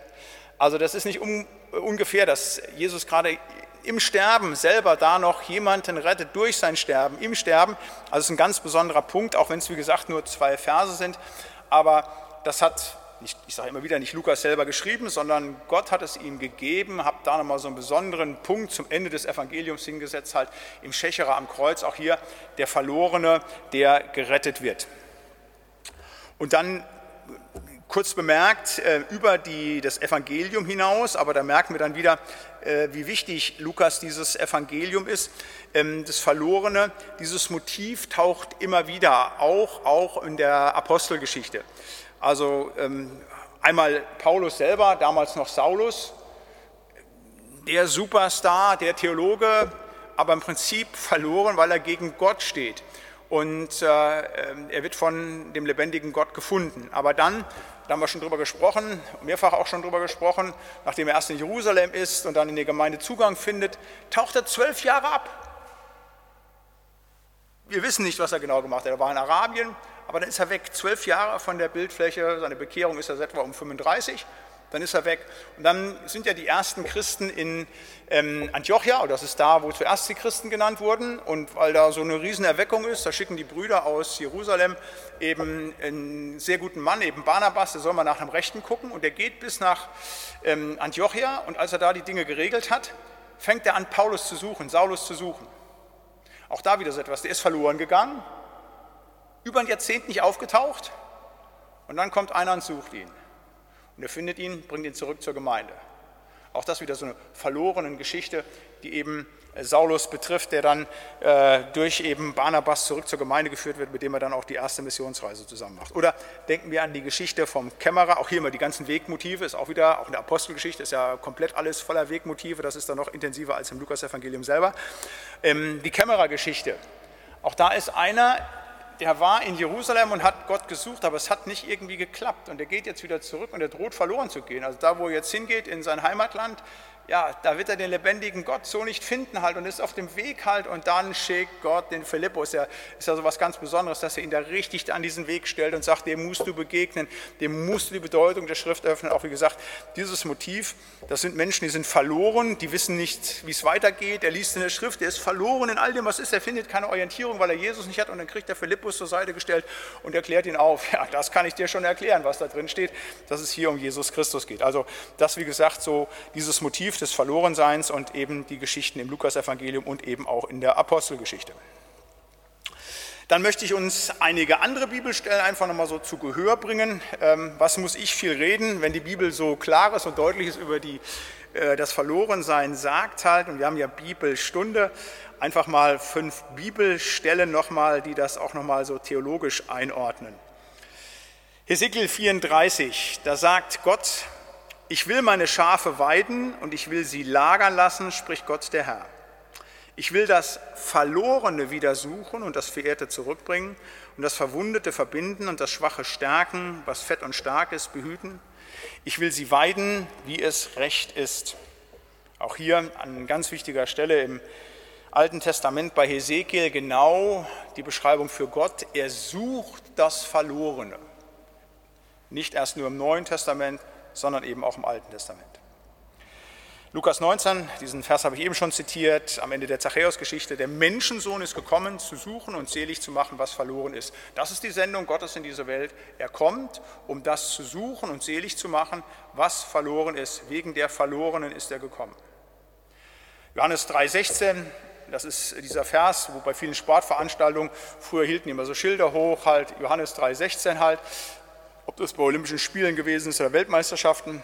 Also das ist nicht un, ungefähr, dass Jesus gerade im Sterben selber da noch jemanden rettet durch sein Sterben, im Sterben. Also es ist ein ganz besonderer Punkt, auch wenn es wie gesagt nur zwei Verse sind. Aber das hat, ich, ich sage immer wieder, nicht Lukas selber geschrieben, sondern Gott hat es ihm gegeben, hat da nochmal so einen besonderen Punkt zum Ende des Evangeliums hingesetzt, halt im Schächerer am Kreuz, auch hier der Verlorene, der gerettet wird. Und dann kurz bemerkt, äh, über die, das Evangelium hinaus, aber da merken wir dann wieder, äh, wie wichtig Lukas dieses Evangelium ist. Ähm, das Verlorene, dieses Motiv taucht immer wieder, auch, auch in der Apostelgeschichte. Also ähm, einmal Paulus selber, damals noch Saulus, der Superstar, der Theologe, aber im Prinzip verloren, weil er gegen Gott steht. Und äh, ähm, er wird von dem lebendigen Gott gefunden. Aber dann da haben wir schon drüber gesprochen, mehrfach auch schon drüber gesprochen, nachdem er erst in Jerusalem ist und dann in die Gemeinde Zugang findet, taucht er zwölf Jahre ab. Wir wissen nicht, was er genau gemacht hat. Er war in Arabien, aber dann ist er weg. Zwölf Jahre von der Bildfläche, seine Bekehrung ist er etwa um 35 dann ist er weg. Und dann sind ja die ersten Christen in ähm, Antiochia, oder das ist da, wo zuerst die Christen genannt wurden. Und weil da so eine Riesenerweckung ist, da schicken die Brüder aus Jerusalem eben einen sehr guten Mann, eben Barnabas, der soll mal nach dem Rechten gucken. Und der geht bis nach ähm, Antiochia. Und als er da die Dinge geregelt hat, fängt er an, Paulus zu suchen, Saulus zu suchen. Auch da wieder so etwas, der ist verloren gegangen, über ein Jahrzehnt nicht aufgetaucht. Und dann kommt einer und sucht ihn. Und er findet ihn, bringt ihn zurück zur Gemeinde. Auch das wieder so eine verlorene Geschichte, die eben äh, Saulus betrifft, der dann äh, durch eben Barnabas zurück zur Gemeinde geführt wird, mit dem er dann auch die erste Missionsreise zusammen macht. Oder denken wir an die Geschichte vom Kämmerer, auch hier immer die ganzen Wegmotive, ist auch wieder, auch in der Apostelgeschichte ist ja komplett alles voller Wegmotive, das ist dann noch intensiver als im Lukas-Evangelium selber. Ähm, die Kämmerergeschichte, auch da ist einer, der war in Jerusalem und hat Gott gesucht, aber es hat nicht irgendwie geklappt. Und er geht jetzt wieder zurück und er droht verloren zu gehen. Also da, wo er jetzt hingeht, in sein Heimatland, ja, da wird er den lebendigen Gott so nicht finden halt und ist auf dem Weg halt und dann schickt Gott den Philippus. Ja, ist ja so was ganz Besonderes, dass er ihn da richtig an diesen Weg stellt und sagt, dem musst du begegnen, dem musst du die Bedeutung der Schrift öffnen. Auch wie gesagt, dieses Motiv, das sind Menschen, die sind verloren, die wissen nicht, wie es weitergeht. Er liest in der Schrift, er ist verloren in all dem, was ist. Er findet keine Orientierung, weil er Jesus nicht hat und dann kriegt der Philippus zur Seite gestellt und erklärt ihn auf. Ja, das kann ich dir schon erklären, was da drin steht, dass es hier um Jesus Christus geht. Also das, wie gesagt, so dieses Motiv des Verlorenseins und eben die Geschichten im Lukasevangelium und eben auch in der Apostelgeschichte. Dann möchte ich uns einige andere Bibelstellen einfach nochmal so zu Gehör bringen. Ähm, was muss ich viel reden, wenn die Bibel so klares und deutliches über die, äh, das Verlorensein sagt halt. Und wir haben ja Bibelstunde. Einfach mal fünf Bibelstellen nochmal, die das auch nochmal so theologisch einordnen. Hesekiel 34, da sagt Gott, ich will meine Schafe weiden und ich will sie lagern lassen, spricht Gott der Herr. Ich will das Verlorene wieder suchen und das Verehrte zurückbringen und das Verwundete verbinden und das Schwache stärken, was fett und stark ist, behüten. Ich will sie weiden, wie es recht ist. Auch hier an ganz wichtiger Stelle im Alten Testament bei Hesekiel genau die Beschreibung für Gott. Er sucht das Verlorene. Nicht erst nur im Neuen Testament, sondern eben auch im Alten Testament. Lukas 19, diesen Vers habe ich eben schon zitiert, am Ende der Zachäus-Geschichte, der Menschensohn ist gekommen, zu suchen und selig zu machen, was verloren ist. Das ist die Sendung Gottes in dieser Welt. Er kommt, um das zu suchen und selig zu machen, was verloren ist. Wegen der Verlorenen ist er gekommen. Johannes 3,16, das ist dieser Vers, wo bei vielen Sportveranstaltungen, früher hielten immer so Schilder hoch, halt Johannes 3,16 halt, ob das bei Olympischen Spielen gewesen ist oder Weltmeisterschaften.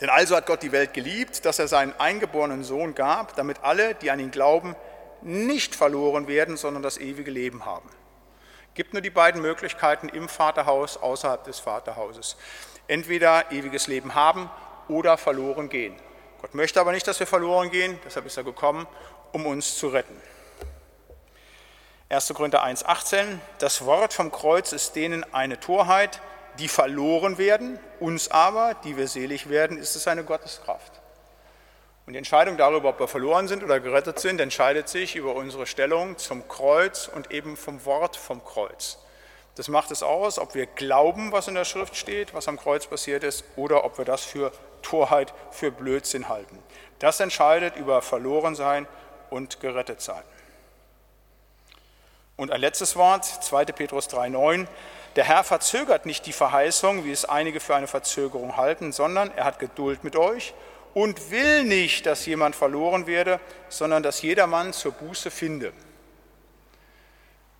Denn also hat Gott die Welt geliebt, dass er seinen eingeborenen Sohn gab, damit alle, die an ihn glauben, nicht verloren werden, sondern das ewige Leben haben. Gibt nur die beiden Möglichkeiten im Vaterhaus, außerhalb des Vaterhauses. Entweder ewiges Leben haben oder verloren gehen. Gott möchte aber nicht, dass wir verloren gehen, deshalb ist er gekommen, um uns zu retten. 1. Korinther 1,18 Das Wort vom Kreuz ist denen eine Torheit, die verloren werden, uns aber, die wir selig werden, ist es eine Gotteskraft. Und die Entscheidung darüber, ob wir verloren sind oder gerettet sind, entscheidet sich über unsere Stellung zum Kreuz und eben vom Wort vom Kreuz. Das macht es aus, ob wir glauben, was in der Schrift steht, was am Kreuz passiert ist, oder ob wir das für Torheit, für Blödsinn halten. Das entscheidet über Verlorensein und Gerettetsein. Und ein letztes Wort, 2. Petrus 3,9. Der Herr verzögert nicht die Verheißung, wie es einige für eine Verzögerung halten, sondern er hat Geduld mit euch und will nicht, dass jemand verloren werde, sondern dass jedermann zur Buße finde.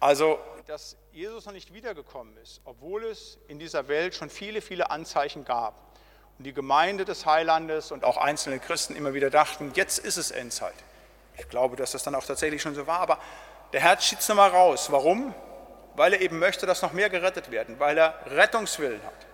Also, dass Jesus noch nicht wiedergekommen ist, obwohl es in dieser Welt schon viele, viele Anzeichen gab. Und die Gemeinde des Heilandes und auch einzelne Christen immer wieder dachten, jetzt ist es Endzeit. Ich glaube, dass das dann auch tatsächlich schon so war, aber der Herr schiebt es nochmal raus. Warum? Weil er eben möchte, dass noch mehr gerettet werden, weil er Rettungswillen hat.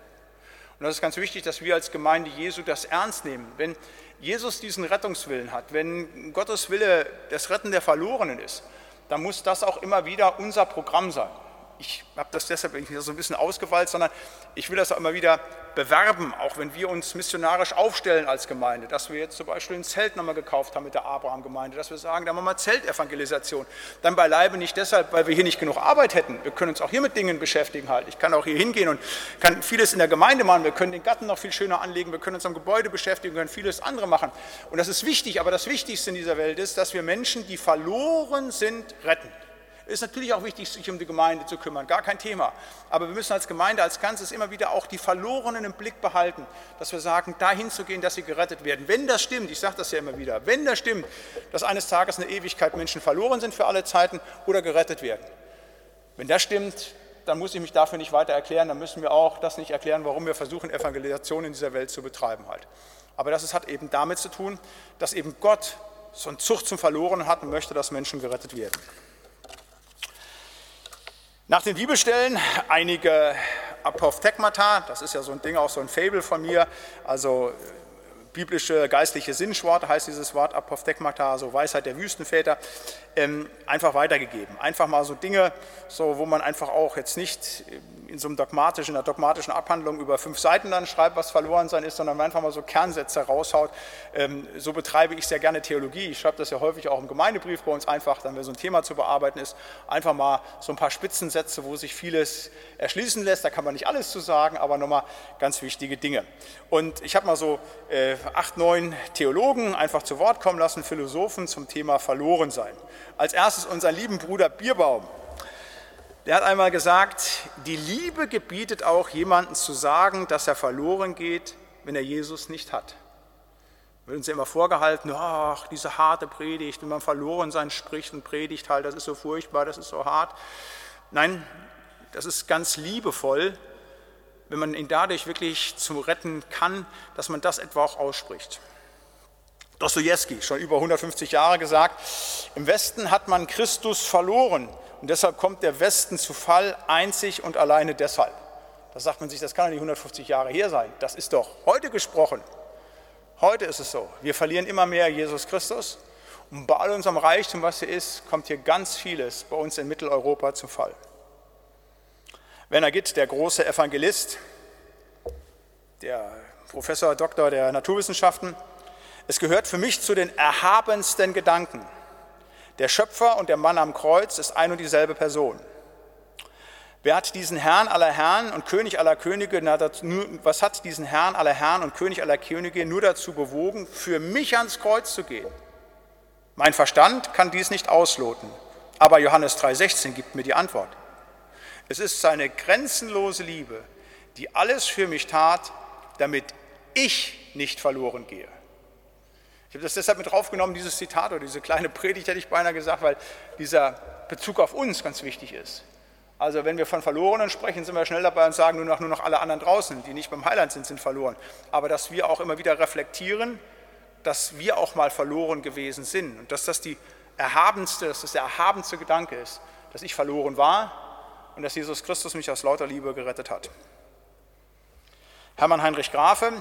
Und das ist ganz wichtig, dass wir als Gemeinde Jesu das ernst nehmen. Wenn Jesus diesen Rettungswillen hat, wenn Gottes Wille das Retten der Verlorenen ist, dann muss das auch immer wieder unser Programm sein ich habe das deshalb nicht so ein bisschen ausgeweilt, sondern ich will das auch immer wieder bewerben, auch wenn wir uns missionarisch aufstellen als Gemeinde, dass wir jetzt zum Beispiel ein Zelt nochmal gekauft haben mit der Abraham-Gemeinde, dass wir sagen, da machen wir Zeltevangelisation. Dann beileibe nicht deshalb, weil wir hier nicht genug Arbeit hätten. Wir können uns auch hier mit Dingen beschäftigen halt. Ich kann auch hier hingehen und kann vieles in der Gemeinde machen. Wir können den Garten noch viel schöner anlegen. Wir können uns am Gebäude beschäftigen, wir können vieles andere machen. Und das ist wichtig, aber das Wichtigste in dieser Welt ist, dass wir Menschen, die verloren sind, retten. Ist natürlich auch wichtig, sich um die Gemeinde zu kümmern, gar kein Thema. Aber wir müssen als Gemeinde als Ganzes immer wieder auch die Verlorenen im Blick behalten, dass wir sagen, dahin zu gehen, dass sie gerettet werden. Wenn das stimmt, ich sage das ja immer wieder, wenn das stimmt, dass eines Tages eine Ewigkeit Menschen verloren sind für alle Zeiten oder gerettet werden. Wenn das stimmt, dann muss ich mich dafür nicht weiter erklären, dann müssen wir auch das nicht erklären, warum wir versuchen, Evangelisation in dieser Welt zu betreiben halt. Aber das hat eben damit zu tun, dass eben Gott so eine Zucht zum Verloren hat und möchte, dass Menschen gerettet werden. Nach den Bibelstellen einige Apophthegmata, das ist ja so ein Ding, auch so ein Fable von mir, also biblische geistliche Sinnschwort heißt dieses Wort Apophthegmata, also Weisheit der Wüstenväter ähm, einfach weitergegeben. Einfach mal so Dinge, so, wo man einfach auch jetzt nicht in so einem dogmatischen, einer dogmatischen Abhandlung über fünf Seiten dann schreibt, was verloren sein ist, sondern einfach mal so Kernsätze raushaut. Ähm, so betreibe ich sehr gerne Theologie. Ich schreibe das ja häufig auch im Gemeindebrief bei uns einfach, dann wenn so ein Thema zu bearbeiten ist, einfach mal so ein paar Spitzensätze, wo sich vieles erschließen lässt. Da kann man nicht alles zu sagen, aber nochmal ganz wichtige Dinge. Und ich habe mal so äh, acht, neun Theologen einfach zu Wort kommen lassen, Philosophen zum Thema Verlorensein. Als erstes unseren lieben Bruder Bierbaum. Der hat einmal gesagt, die Liebe gebietet auch jemanden zu sagen, dass er verloren geht, wenn er Jesus nicht hat. Wird uns ja immer vorgehalten, ach, diese harte Predigt, wenn man verloren sein spricht und predigt halt, das ist so furchtbar, das ist so hart. Nein, das ist ganz liebevoll, wenn man ihn dadurch wirklich zum Retten kann, dass man das etwa auch ausspricht. Dostoevsky, schon über 150 Jahre gesagt, im Westen hat man Christus verloren und deshalb kommt der Westen zu Fall einzig und alleine deshalb. Da sagt man sich, das kann doch nicht 150 Jahre her sein. Das ist doch heute gesprochen. Heute ist es so. Wir verlieren immer mehr Jesus Christus und bei all unserem Reichtum, was hier ist, kommt hier ganz vieles bei uns in Mitteleuropa zu Fall. Werner Gitt, der große Evangelist, der Professor Doktor der Naturwissenschaften, es gehört für mich zu den erhabensten Gedanken. Der Schöpfer und der Mann am Kreuz ist ein und dieselbe Person. Wer hat diesen Herrn aller Herren und König aller Könige, was hat diesen Herrn aller Herren und König aller Könige nur dazu bewogen, für mich ans Kreuz zu gehen? Mein Verstand kann dies nicht ausloten, aber Johannes 3,16 gibt mir die Antwort. Es ist seine grenzenlose Liebe, die alles für mich tat, damit ich nicht verloren gehe. Ich habe das deshalb mit draufgenommen, dieses Zitat oder diese kleine Predigt hätte ich beinahe gesagt, weil dieser Bezug auf uns ganz wichtig ist. Also wenn wir von Verlorenen sprechen, sind wir schnell dabei und sagen nur noch, nur noch alle anderen draußen, die nicht beim Heiland sind, sind verloren. Aber dass wir auch immer wieder reflektieren, dass wir auch mal verloren gewesen sind und dass das die erhabenste, dass das der erhabenste Gedanke ist, dass ich verloren war und dass Jesus Christus mich aus lauter Liebe gerettet hat. Hermann Heinrich Grafe,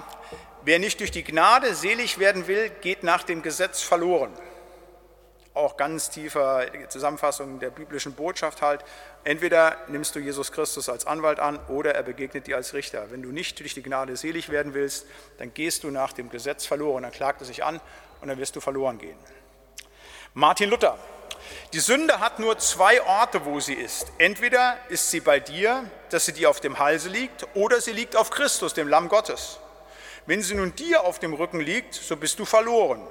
wer nicht durch die Gnade selig werden will, geht nach dem Gesetz verloren. Auch ganz tiefer Zusammenfassung der biblischen Botschaft halt. Entweder nimmst du Jesus Christus als Anwalt an oder er begegnet dir als Richter. Wenn du nicht durch die Gnade selig werden willst, dann gehst du nach dem Gesetz verloren. Dann klagt er sich an und dann wirst du verloren gehen. Martin Luther, die Sünde hat nur zwei Orte, wo sie ist. Entweder ist sie bei dir, dass sie dir auf dem Halse liegt, oder sie liegt auf Christus, dem Lamm Gottes. Wenn sie nun dir auf dem Rücken liegt, so bist du verloren.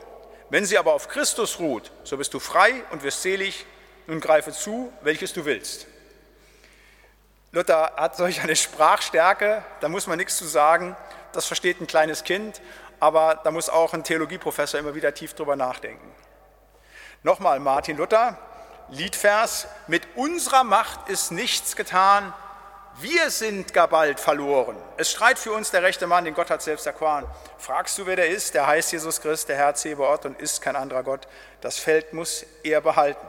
Wenn sie aber auf Christus ruht, so bist du frei und wirst selig. Nun greife zu, welches du willst. Luther hat solch eine Sprachstärke, da muss man nichts zu sagen. Das versteht ein kleines Kind, aber da muss auch ein Theologieprofessor immer wieder tief drüber nachdenken. Nochmal Martin Luther, Liedvers, mit unserer Macht ist nichts getan, wir sind gar bald verloren. Es streit für uns der rechte Mann, den Gott hat selbst erkoren. Fragst du, wer der ist? Der heißt Jesus Christ, der Herr Zebaoth und ist kein anderer Gott. Das Feld muss er behalten.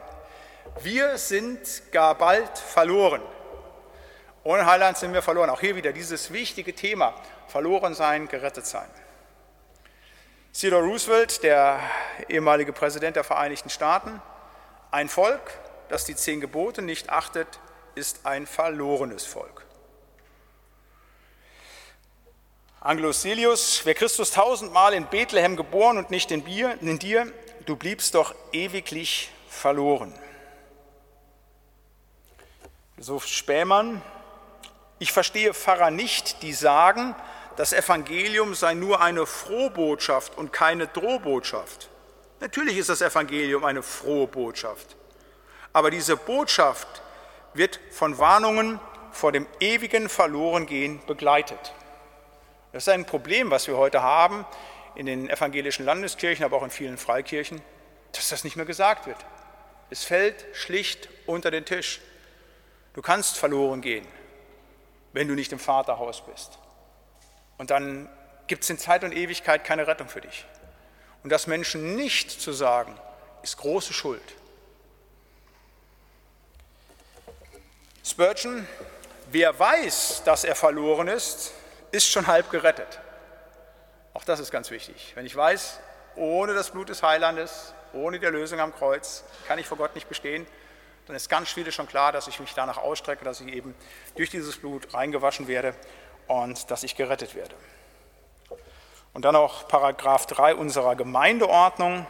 Wir sind gar bald verloren. Ohne Heiland sind wir verloren. Auch hier wieder dieses wichtige Thema, verloren sein, gerettet sein. Theodore Roosevelt, der ehemalige Präsident der Vereinigten Staaten, ein Volk, das die zehn Gebote nicht achtet, ist ein verlorenes Volk. Angelus Silius, wer Christus tausendmal in Bethlehem geboren und nicht in, Bier, in dir, du bliebst doch ewiglich verloren. So Spähmann, ich verstehe Pfarrer nicht, die sagen, das Evangelium sei nur eine Frohbotschaft und keine Drohbotschaft. Natürlich ist das Evangelium eine frohe Botschaft. Aber diese Botschaft wird von Warnungen vor dem ewigen Verlorengehen begleitet. Das ist ein Problem, was wir heute haben in den evangelischen Landeskirchen, aber auch in vielen Freikirchen, dass das nicht mehr gesagt wird. Es fällt schlicht unter den Tisch. Du kannst verloren gehen wenn du nicht im Vaterhaus bist. Und dann gibt es in Zeit und Ewigkeit keine Rettung für dich. Und das Menschen nicht zu sagen, ist große Schuld. Spurgeon, wer weiß, dass er verloren ist, ist schon halb gerettet. Auch das ist ganz wichtig. Wenn ich weiß, ohne das Blut des Heilandes, ohne die Erlösung am Kreuz, kann ich vor Gott nicht bestehen, dann ist ganz vieles schon klar, dass ich mich danach ausstrecke, dass ich eben durch dieses Blut reingewaschen werde und dass ich gerettet werde. Und dann auch Paragraph 3 unserer Gemeindeordnung.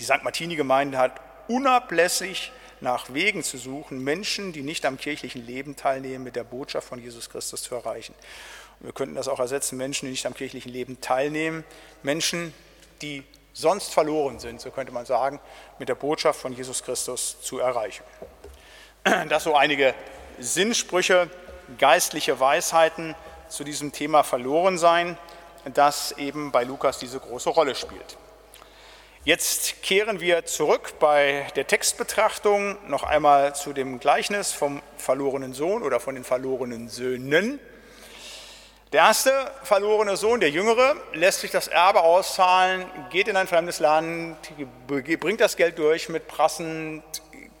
Die St. Martini-Gemeinde hat unablässig nach Wegen zu suchen, Menschen, die nicht am kirchlichen Leben teilnehmen, mit der Botschaft von Jesus Christus zu erreichen. Und wir könnten das auch ersetzen, Menschen, die nicht am kirchlichen Leben teilnehmen, Menschen, die sonst verloren sind, so könnte man sagen, mit der Botschaft von Jesus Christus zu erreichen. Das so einige Sinnsprüche, geistliche Weisheiten zu diesem Thema verloren sein, das eben bei Lukas diese große Rolle spielt. Jetzt kehren wir zurück bei der Textbetrachtung noch einmal zu dem Gleichnis vom verlorenen Sohn oder von den verlorenen Söhnen. Der erste verlorene Sohn, der Jüngere, lässt sich das Erbe auszahlen, geht in ein fremdes Land, bringt das Geld durch mit Prassen,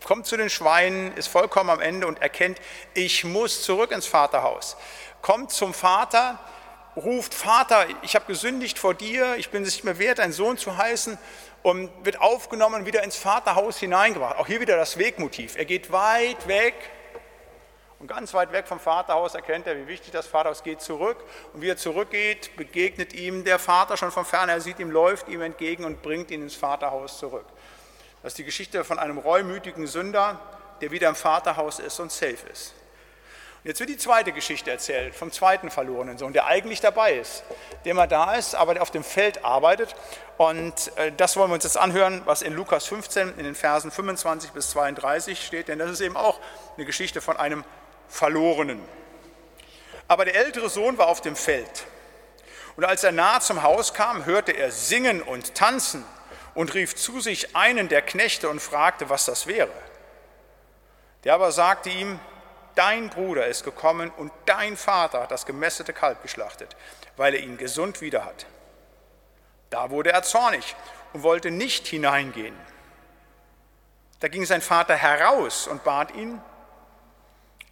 kommt zu den Schweinen, ist vollkommen am Ende und erkennt, ich muss zurück ins Vaterhaus. Kommt zum Vater, ruft, Vater, ich habe gesündigt vor dir, ich bin es nicht mehr wert, ein Sohn zu heißen und wird aufgenommen, wieder ins Vaterhaus hineingebracht. Auch hier wieder das Wegmotiv. Er geht weit weg und ganz weit weg vom Vaterhaus erkennt er, wie wichtig das Vaterhaus geht zurück. Und wie er zurückgeht, begegnet ihm der Vater schon von ferne. Er sieht ihm, läuft ihm entgegen und bringt ihn ins Vaterhaus zurück. Das ist die Geschichte von einem reumütigen Sünder, der wieder im Vaterhaus ist und safe ist. Jetzt wird die zweite Geschichte erzählt vom zweiten verlorenen Sohn, der eigentlich dabei ist, der mal da ist, aber der auf dem Feld arbeitet. Und äh, das wollen wir uns jetzt anhören, was in Lukas 15 in den Versen 25 bis 32 steht, denn das ist eben auch eine Geschichte von einem Verlorenen. Aber der ältere Sohn war auf dem Feld. Und als er nahe zum Haus kam, hörte er singen und tanzen und rief zu sich einen der Knechte und fragte, was das wäre. Der aber sagte ihm, dein Bruder ist gekommen und dein Vater hat das gemästete Kalb geschlachtet, weil er ihn gesund wieder hat. Da wurde er zornig und wollte nicht hineingehen. Da ging sein Vater heraus und bat ihn,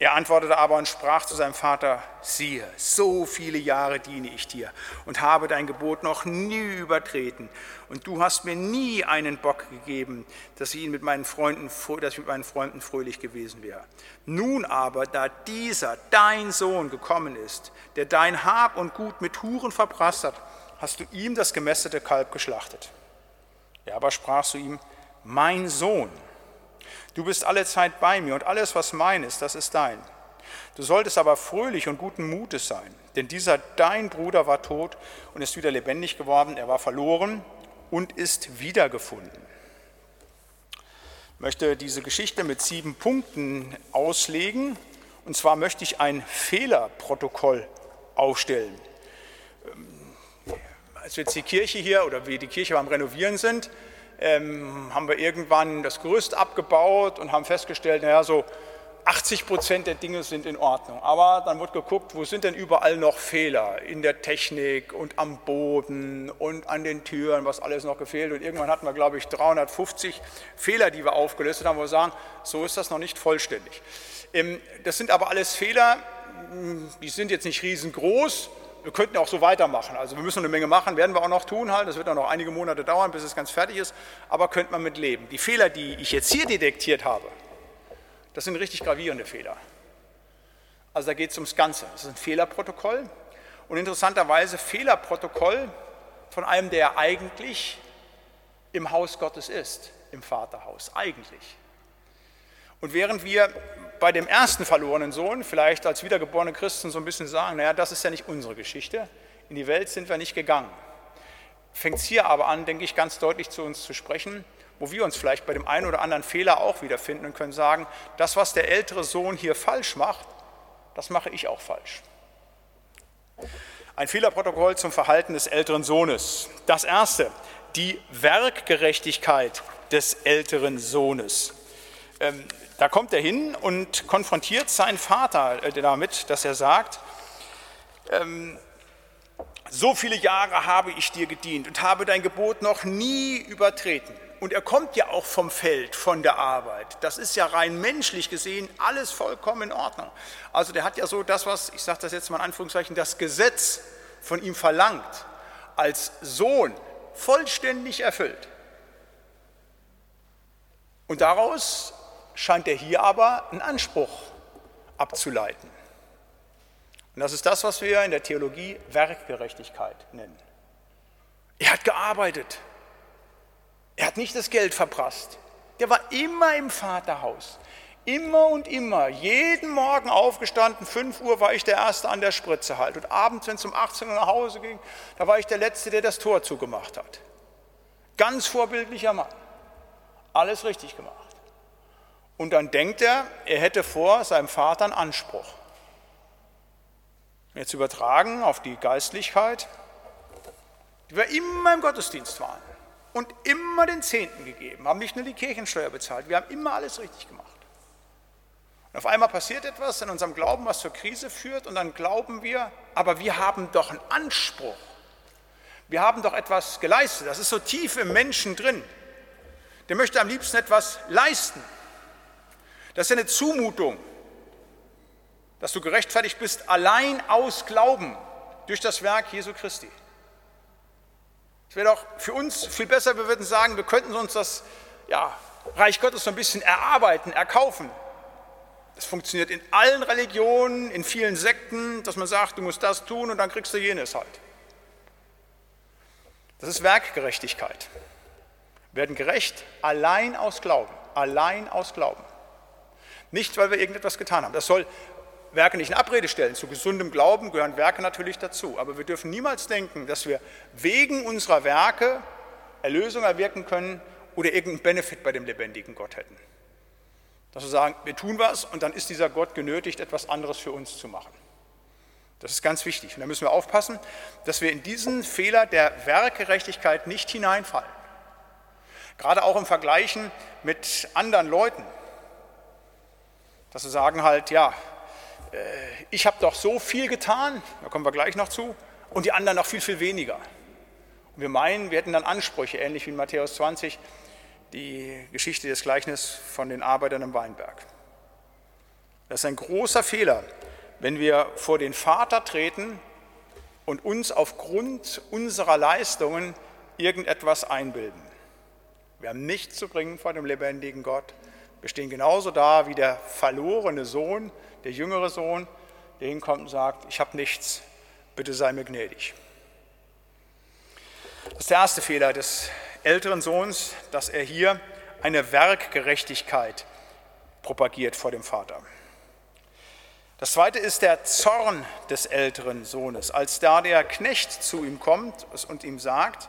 er antwortete aber und sprach zu seinem Vater, siehe, so viele Jahre diene ich dir und habe dein Gebot noch nie übertreten. Und du hast mir nie einen Bock gegeben, dass ich, mit meinen Freunden, dass ich mit meinen Freunden fröhlich gewesen wäre. Nun aber, da dieser, dein Sohn, gekommen ist, der dein Hab und Gut mit Huren verprasst hat, hast du ihm das gemästete Kalb geschlachtet. Er aber sprach zu ihm, mein Sohn, Du bist alle Zeit bei mir und alles, was mein ist, das ist dein. Du solltest aber fröhlich und guten Mutes sein, denn dieser dein Bruder war tot und ist wieder lebendig geworden, er war verloren und ist wiedergefunden. Ich möchte diese Geschichte mit sieben Punkten auslegen. Und zwar möchte ich ein Fehlerprotokoll aufstellen. Ähm, als wir jetzt die Kirche hier oder wir die Kirche beim Renovieren sind, ähm, haben wir irgendwann das Gerüst abgebaut und haben festgestellt, naja, so 80 Prozent der Dinge sind in Ordnung. Aber dann wird geguckt, wo sind denn überall noch Fehler in der Technik und am Boden und an den Türen, was alles noch gefehlt. Und irgendwann hatten wir, glaube ich, 350 Fehler, die wir aufgelöst haben, wo wir sagen, so ist das noch nicht vollständig. Ähm, das sind aber alles Fehler, die sind jetzt nicht riesengroß. Wir könnten auch so weitermachen. Also wir müssen eine Menge machen, werden wir auch noch tun halt. Das wird auch noch einige Monate dauern, bis es ganz fertig ist. Aber könnte man mit leben. Die Fehler, die ich jetzt hier detektiert habe, das sind richtig gravierende Fehler. Also da geht es ums Ganze. Das ist ein Fehlerprotokoll und interessanterweise Fehlerprotokoll von einem, der eigentlich im Haus Gottes ist, im Vaterhaus, eigentlich. Und während wir bei dem ersten verlorenen Sohn vielleicht als wiedergeborene Christen so ein bisschen sagen, naja, das ist ja nicht unsere Geschichte, in die Welt sind wir nicht gegangen, fängt es hier aber an, denke ich, ganz deutlich zu uns zu sprechen wo wir uns vielleicht bei dem einen oder anderen Fehler auch wiederfinden und können sagen, das, was der ältere Sohn hier falsch macht, das mache ich auch falsch. Ein Fehlerprotokoll zum Verhalten des älteren Sohnes. Das erste, die Werkgerechtigkeit des älteren Sohnes. Ähm, da kommt er hin und konfrontiert seinen Vater äh, damit, dass er sagt, ähm, so viele Jahre habe ich dir gedient und habe dein Gebot noch nie übertreten. Und er kommt ja auch vom Feld, von der Arbeit. Das ist ja rein menschlich gesehen alles vollkommen in Ordnung. Also der hat ja so das, was, ich sage das jetzt mal in Anführungszeichen, das Gesetz von ihm verlangt, als Sohn vollständig erfüllt. Und daraus scheint er hier aber einen Anspruch abzuleiten. Und das ist das, was wir in der Theologie Werkgerechtigkeit nennen. Er hat gearbeitet, er hat nicht das Geld verprasst. Der war immer im Vaterhaus. Immer und immer, jeden Morgen aufgestanden, 5 Uhr war ich der Erste an der Spritze halt. Und abends, wenn es um 18 Uhr nach Hause ging, da war ich der Letzte, der das Tor zugemacht hat. Ganz vorbildlicher Mann. Alles richtig gemacht. Und dann denkt er, er hätte vor seinem Vater einen Anspruch. Jetzt übertragen auf die Geistlichkeit, die wir immer im Gottesdienst waren und immer den Zehnten gegeben, haben nicht nur die Kirchensteuer bezahlt, wir haben immer alles richtig gemacht. Und auf einmal passiert etwas in unserem Glauben, was zur Krise führt, und dann glauben wir, aber wir haben doch einen Anspruch. Wir haben doch etwas geleistet. Das ist so tief im Menschen drin. Der möchte am liebsten etwas leisten. Das ist ja eine Zumutung, dass du gerechtfertigt bist allein aus Glauben durch das Werk Jesu Christi. Es wäre doch für uns viel besser, wir würden sagen, wir könnten uns das ja, Reich Gottes so ein bisschen erarbeiten, erkaufen. Das funktioniert in allen Religionen, in vielen Sekten, dass man sagt, du musst das tun und dann kriegst du jenes halt. Das ist Werkgerechtigkeit. Wir werden gerecht allein aus Glauben, allein aus Glauben. Nicht, weil wir irgendetwas getan haben. Das soll Werke nicht in Abrede stellen. Zu gesundem Glauben gehören Werke natürlich dazu. Aber wir dürfen niemals denken, dass wir wegen unserer Werke Erlösung erwirken können oder irgendeinen Benefit bei dem lebendigen Gott hätten. Dass wir sagen, wir tun was und dann ist dieser Gott genötigt, etwas anderes für uns zu machen. Das ist ganz wichtig. Und da müssen wir aufpassen, dass wir in diesen Fehler der Werkgerechtigkeit nicht hineinfallen. Gerade auch im Vergleichen mit anderen Leuten. Dass wir sagen halt, ja, äh, ich habe doch so viel getan, da kommen wir gleich noch zu, und die anderen noch viel, viel weniger. Und wir meinen, wir hätten dann Ansprüche, ähnlich wie in Matthäus 20, die Geschichte des Gleichnisses von den Arbeitern im Weinberg. Das ist ein großer Fehler, wenn wir vor den Vater treten und uns aufgrund unserer Leistungen irgendetwas einbilden. Wir haben nichts zu bringen vor dem lebendigen Gott. Wir stehen genauso da wie der verlorene Sohn, der jüngere Sohn, der hinkommt und sagt, ich habe nichts, bitte sei mir gnädig. Das ist der erste Fehler des älteren Sohns, dass er hier eine Werkgerechtigkeit propagiert vor dem Vater. Das zweite ist der Zorn des älteren Sohnes. Als da der Knecht zu ihm kommt und ihm sagt,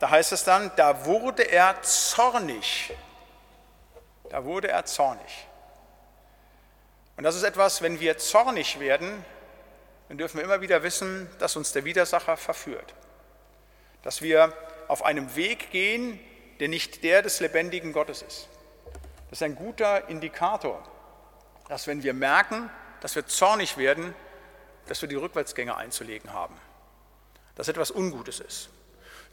da heißt es dann, da wurde er zornig. Da wurde er zornig. Und das ist etwas, wenn wir zornig werden, dann dürfen wir immer wieder wissen, dass uns der Widersacher verführt. Dass wir auf einem Weg gehen, der nicht der des lebendigen Gottes ist. Das ist ein guter Indikator, dass wenn wir merken, dass wir zornig werden, dass wir die Rückwärtsgänge einzulegen haben, dass etwas Ungutes ist.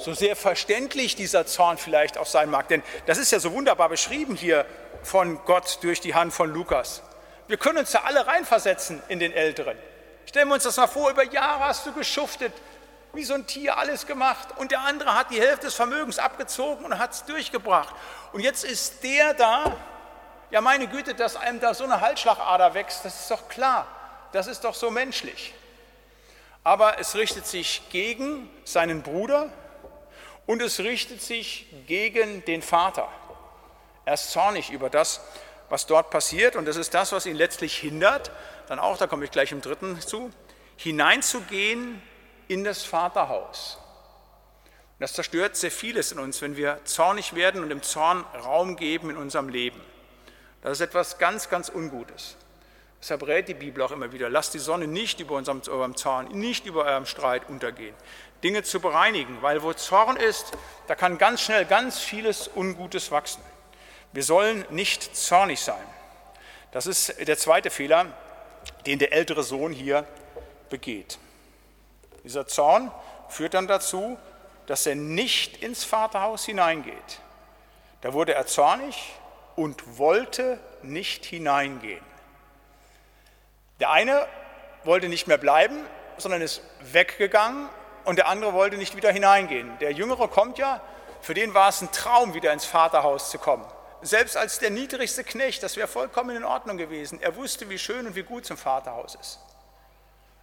So sehr verständlich dieser Zorn vielleicht auch sein mag, denn das ist ja so wunderbar beschrieben hier von Gott durch die Hand von Lukas. Wir können uns ja alle reinversetzen in den Älteren. Stellen wir uns das mal vor, über Jahre hast du geschuftet, wie so ein Tier alles gemacht und der andere hat die Hälfte des Vermögens abgezogen und hat es durchgebracht. Und jetzt ist der da, ja meine Güte, dass einem da so eine Halsschlagader wächst, das ist doch klar, das ist doch so menschlich. Aber es richtet sich gegen seinen Bruder und es richtet sich gegen den Vater. Er ist zornig über das, was dort passiert und das ist das, was ihn letztlich hindert, dann auch, da komme ich gleich im dritten zu, hineinzugehen in das Vaterhaus. Und das zerstört sehr vieles in uns, wenn wir zornig werden und dem Zorn Raum geben in unserem Leben. Das ist etwas ganz, ganz Ungutes. Deshalb rät die Bibel auch immer wieder, lasst die Sonne nicht über unserem, eurem Zorn, nicht über eurem Streit untergehen. Dinge zu bereinigen, weil wo Zorn ist, da kann ganz schnell ganz vieles Ungutes wachsen. Wir sollen nicht zornig sein. Das ist der zweite Fehler, den der ältere Sohn hier begeht. Dieser Zorn führt dann dazu, dass er nicht ins Vaterhaus hineingeht. Da wurde er zornig und wollte nicht hineingehen. Der eine wollte nicht mehr bleiben, sondern ist weggegangen und der andere wollte nicht wieder hineingehen. Der Jüngere kommt ja, für den war es ein Traum, wieder ins Vaterhaus zu kommen. Selbst als der niedrigste Knecht, das wäre vollkommen in Ordnung gewesen. Er wusste, wie schön und wie gut zum Vaterhaus ist.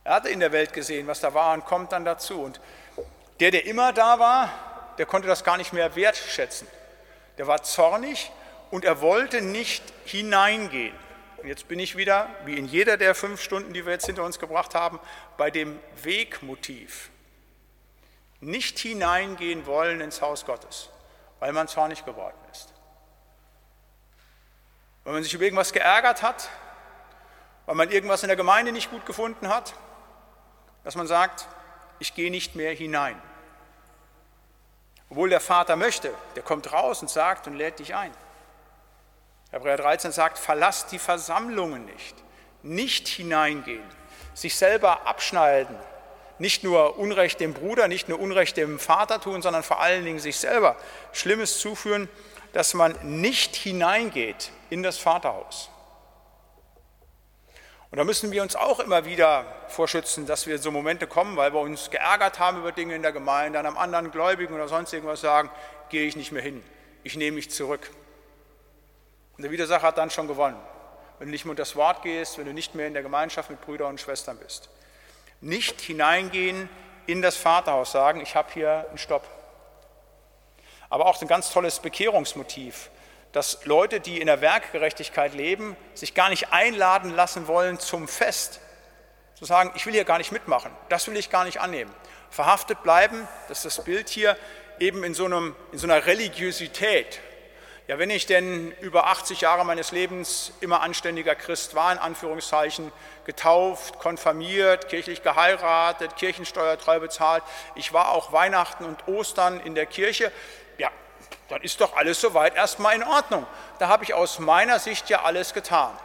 Er hatte in der Welt gesehen, was da war und kommt dann dazu. Und der, der immer da war, der konnte das gar nicht mehr wertschätzen. Der war zornig und er wollte nicht hineingehen. Und jetzt bin ich wieder, wie in jeder der fünf Stunden, die wir jetzt hinter uns gebracht haben, bei dem Wegmotiv. Nicht hineingehen wollen ins Haus Gottes, weil man zornig geworden ist. Weil man sich über irgendwas geärgert hat, weil man irgendwas in der Gemeinde nicht gut gefunden hat, dass man sagt, ich gehe nicht mehr hinein. Obwohl der Vater möchte, der kommt raus und sagt und lädt dich ein. Hebräer 13 sagt, verlasst die Versammlungen nicht, nicht hineingehen, sich selber abschneiden, nicht nur Unrecht dem Bruder, nicht nur Unrecht dem Vater tun, sondern vor allen Dingen sich selber Schlimmes zuführen, dass man nicht hineingeht in das Vaterhaus. Und da müssen wir uns auch immer wieder vorschützen, dass wir so Momente kommen, weil wir uns geärgert haben über Dinge in der Gemeinde, an einem anderen Gläubigen oder sonst irgendwas sagen, gehe ich nicht mehr hin, ich nehme mich zurück. Und der Widersacher hat dann schon gewonnen. Wenn du nicht mehr unter das Wort gehst, wenn du nicht mehr in der Gemeinschaft mit Brüdern und Schwestern bist. Nicht hineingehen in das Vaterhaus, sagen, ich habe hier einen Stopp. Aber auch ein ganz tolles Bekehrungsmotiv dass Leute, die in der Werkgerechtigkeit leben, sich gar nicht einladen lassen wollen zum Fest. Zu sagen, ich will hier gar nicht mitmachen, das will ich gar nicht annehmen. Verhaftet bleiben, das ist das Bild hier, eben in so, einem, in so einer Religiosität. Ja, wenn ich denn über 80 Jahre meines Lebens immer anständiger Christ war, in Anführungszeichen, getauft, konfirmiert, kirchlich geheiratet, Kirchensteuer treu bezahlt, ich war auch Weihnachten und Ostern in der Kirche, ja, dann ist doch alles soweit erstmal in Ordnung. Da habe ich aus meiner Sicht ja alles getan.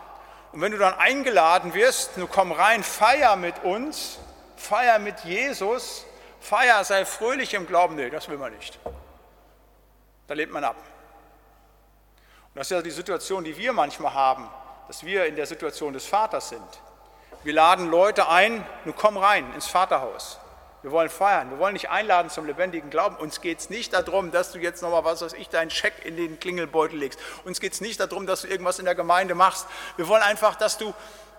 Und wenn du dann eingeladen wirst, du komm rein, feier mit uns, feier mit Jesus, feier, sei fröhlich im Glauben, nee, das will man nicht. Da lehnt man ab. Und das ist ja die Situation, die wir manchmal haben, dass wir in der Situation des Vaters sind. Wir laden Leute ein, nun komm rein ins Vaterhaus. Wir wollen feiern. Wir wollen nicht einladen zum lebendigen Glauben. Uns geht es nicht darum, dass du jetzt nochmal, was weiß ich, deinen Scheck in den Klingelbeutel legst. Uns geht es nicht darum, dass du irgendwas in der Gemeinde machst. Wir wollen einfach, dass du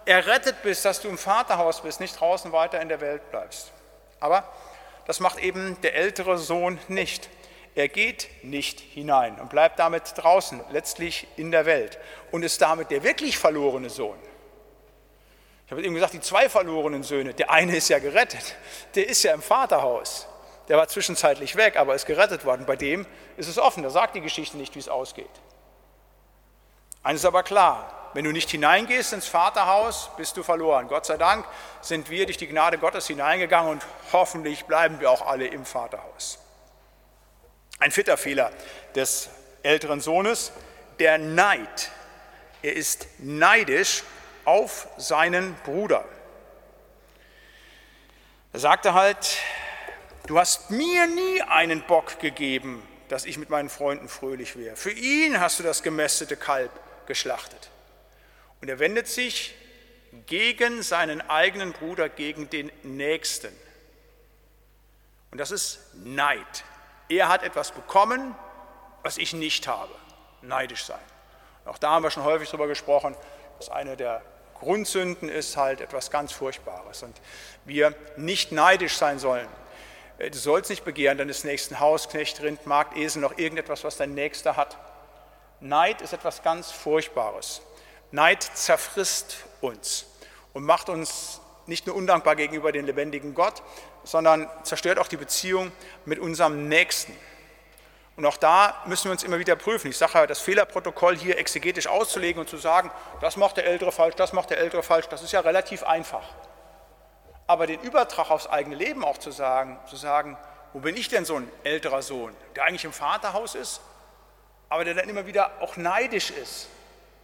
errettet bist, dass du im Vaterhaus bist, nicht draußen weiter in der Welt bleibst. Aber das macht eben der ältere Sohn nicht. Er geht nicht hinein und bleibt damit draußen, letztlich in der Welt und ist damit der wirklich verlorene Sohn. Ich habe eben gesagt, die zwei verlorenen Söhne, der eine ist ja gerettet, der ist ja im Vaterhaus. Der war zwischenzeitlich weg, aber ist gerettet worden. Bei dem ist es offen, da sagt die Geschichte nicht, wie es ausgeht. Eines ist aber klar, wenn du nicht hineingehst ins Vaterhaus, bist du verloren. Gott sei Dank sind wir durch die Gnade Gottes hineingegangen und hoffentlich bleiben wir auch alle im Vaterhaus. Ein vierter Fehler des älteren Sohnes, der Neid. Er ist neidisch auf seinen Bruder. Er sagte halt, du hast mir nie einen Bock gegeben, dass ich mit meinen Freunden fröhlich wäre. Für ihn hast du das gemästete Kalb geschlachtet. Und er wendet sich gegen seinen eigenen Bruder, gegen den Nächsten. Und das ist Neid. Er hat etwas bekommen, was ich nicht habe. Neidisch sein. Auch da haben wir schon häufig darüber gesprochen, dass eine der Grundsünden ist halt etwas ganz Furchtbares und wir nicht neidisch sein sollen. Äh, du sollst nicht begehren deines nächsten Haus, Knecht, Rind, Markt, Esel, noch irgendetwas, was dein Nächster hat. Neid ist etwas ganz Furchtbares. Neid zerfrisst uns und macht uns nicht nur undankbar gegenüber dem lebendigen Gott, sondern zerstört auch die Beziehung mit unserem Nächsten. Und auch da müssen wir uns immer wieder prüfen. Ich sage ja, das Fehlerprotokoll hier exegetisch auszulegen und zu sagen, das macht der Ältere falsch, das macht der Ältere falsch, das ist ja relativ einfach. Aber den Übertrag aufs eigene Leben auch zu sagen, zu sagen, wo bin ich denn so ein älterer Sohn, der eigentlich im Vaterhaus ist, aber der dann immer wieder auch neidisch ist.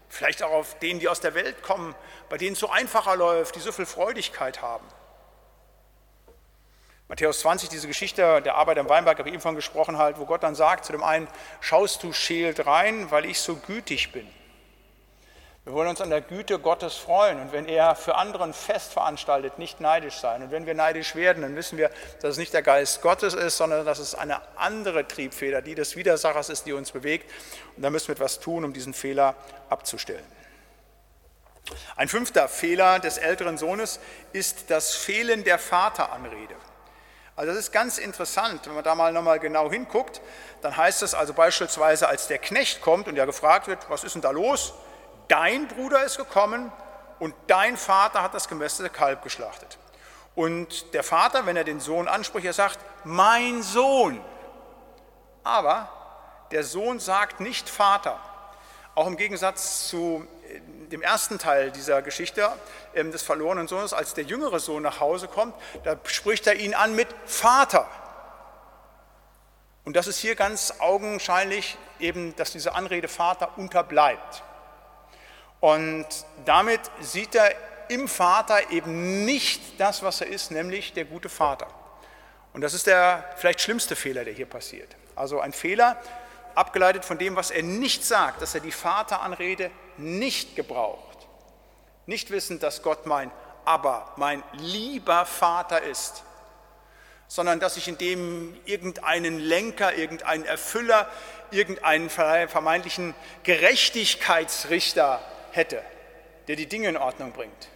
Vielleicht auch auf denen, die aus der Welt kommen, bei denen es so einfacher läuft, die so viel Freudigkeit haben. Matthäus 20, diese Geschichte der Arbeit am Weinberg, habe ich eben von gesprochen, halt, wo Gott dann sagt zu dem einen, schaust du schält rein, weil ich so gütig bin. Wir wollen uns an der Güte Gottes freuen und wenn er für anderen Fest veranstaltet, nicht neidisch sein. Und wenn wir neidisch werden, dann wissen wir, dass es nicht der Geist Gottes ist, sondern dass es eine andere Triebfeder, die des Widersachers ist, die uns bewegt. Und da müssen wir etwas tun, um diesen Fehler abzustellen. Ein fünfter Fehler des älteren Sohnes ist das Fehlen der Vateranrede. Also das ist ganz interessant, wenn man da mal nochmal genau hinguckt, dann heißt es also beispielsweise, als der Knecht kommt und ja gefragt wird, was ist denn da los? Dein Bruder ist gekommen und dein Vater hat das gemästete Kalb geschlachtet. Und der Vater, wenn er den Sohn anspricht, er sagt, mein Sohn. Aber der Sohn sagt nicht Vater. Auch im Gegensatz zu dem ersten Teil dieser Geschichte ähm, des verlorenen Sohnes, als der jüngere Sohn nach Hause kommt, da spricht er ihn an mit Vater. Und das ist hier ganz augenscheinlich eben, dass diese Anrede Vater unterbleibt. Und damit sieht er im Vater eben nicht das, was er ist, nämlich der gute Vater. Und das ist der vielleicht schlimmste Fehler, der hier passiert. Also ein Fehler, abgeleitet von dem, was er nicht sagt, dass er die Vateranrede nicht gebraucht. Nicht wissend, dass Gott mein Aber, mein lieber Vater ist, sondern dass ich in dem irgendeinen Lenker, irgendeinen Erfüller, irgendeinen vermeintlichen Gerechtigkeitsrichter hätte, der die Dinge in Ordnung bringt.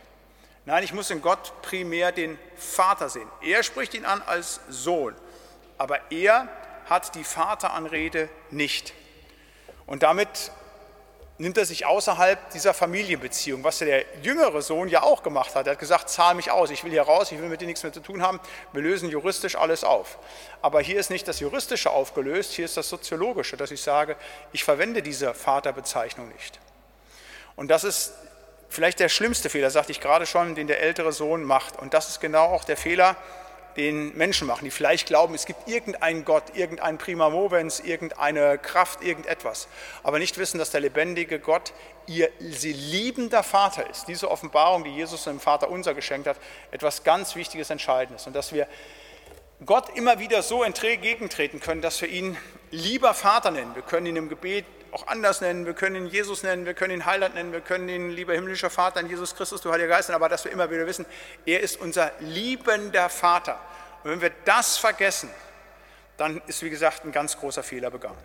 Nein, ich muss in Gott primär den Vater sehen. Er spricht ihn an als Sohn, aber er hat die Vateranrede nicht. Und damit nimmt er sich außerhalb dieser Familienbeziehung, was der jüngere Sohn ja auch gemacht hat. Er hat gesagt, zahl mich aus, ich will hier raus, ich will mit dir nichts mehr zu tun haben, wir lösen juristisch alles auf. Aber hier ist nicht das Juristische aufgelöst, hier ist das Soziologische, dass ich sage, ich verwende diese Vaterbezeichnung nicht. Und das ist vielleicht der schlimmste Fehler, sagte ich gerade schon, den der ältere Sohn macht. Und das ist genau auch der Fehler, den Menschen machen, die vielleicht glauben, es gibt irgendeinen Gott, irgendeinen Prima Movens, irgendeine Kraft, irgendetwas, aber nicht wissen, dass der lebendige Gott ihr sie liebender Vater ist. Diese Offenbarung, die Jesus dem Vater unser geschenkt hat, etwas ganz Wichtiges, Entscheidendes. Und dass wir Gott immer wieder so entgegentreten können, dass wir ihn lieber Vater nennen. Wir können ihn im Gebet auch anders nennen, wir können ihn Jesus nennen, wir können ihn Heiland nennen, wir können ihn lieber himmlischer Vater in Jesus Christus, du Heiliger Geist, aber dass wir immer wieder wissen, er ist unser liebender Vater. Und wenn wir das vergessen, dann ist, wie gesagt, ein ganz großer Fehler begangen.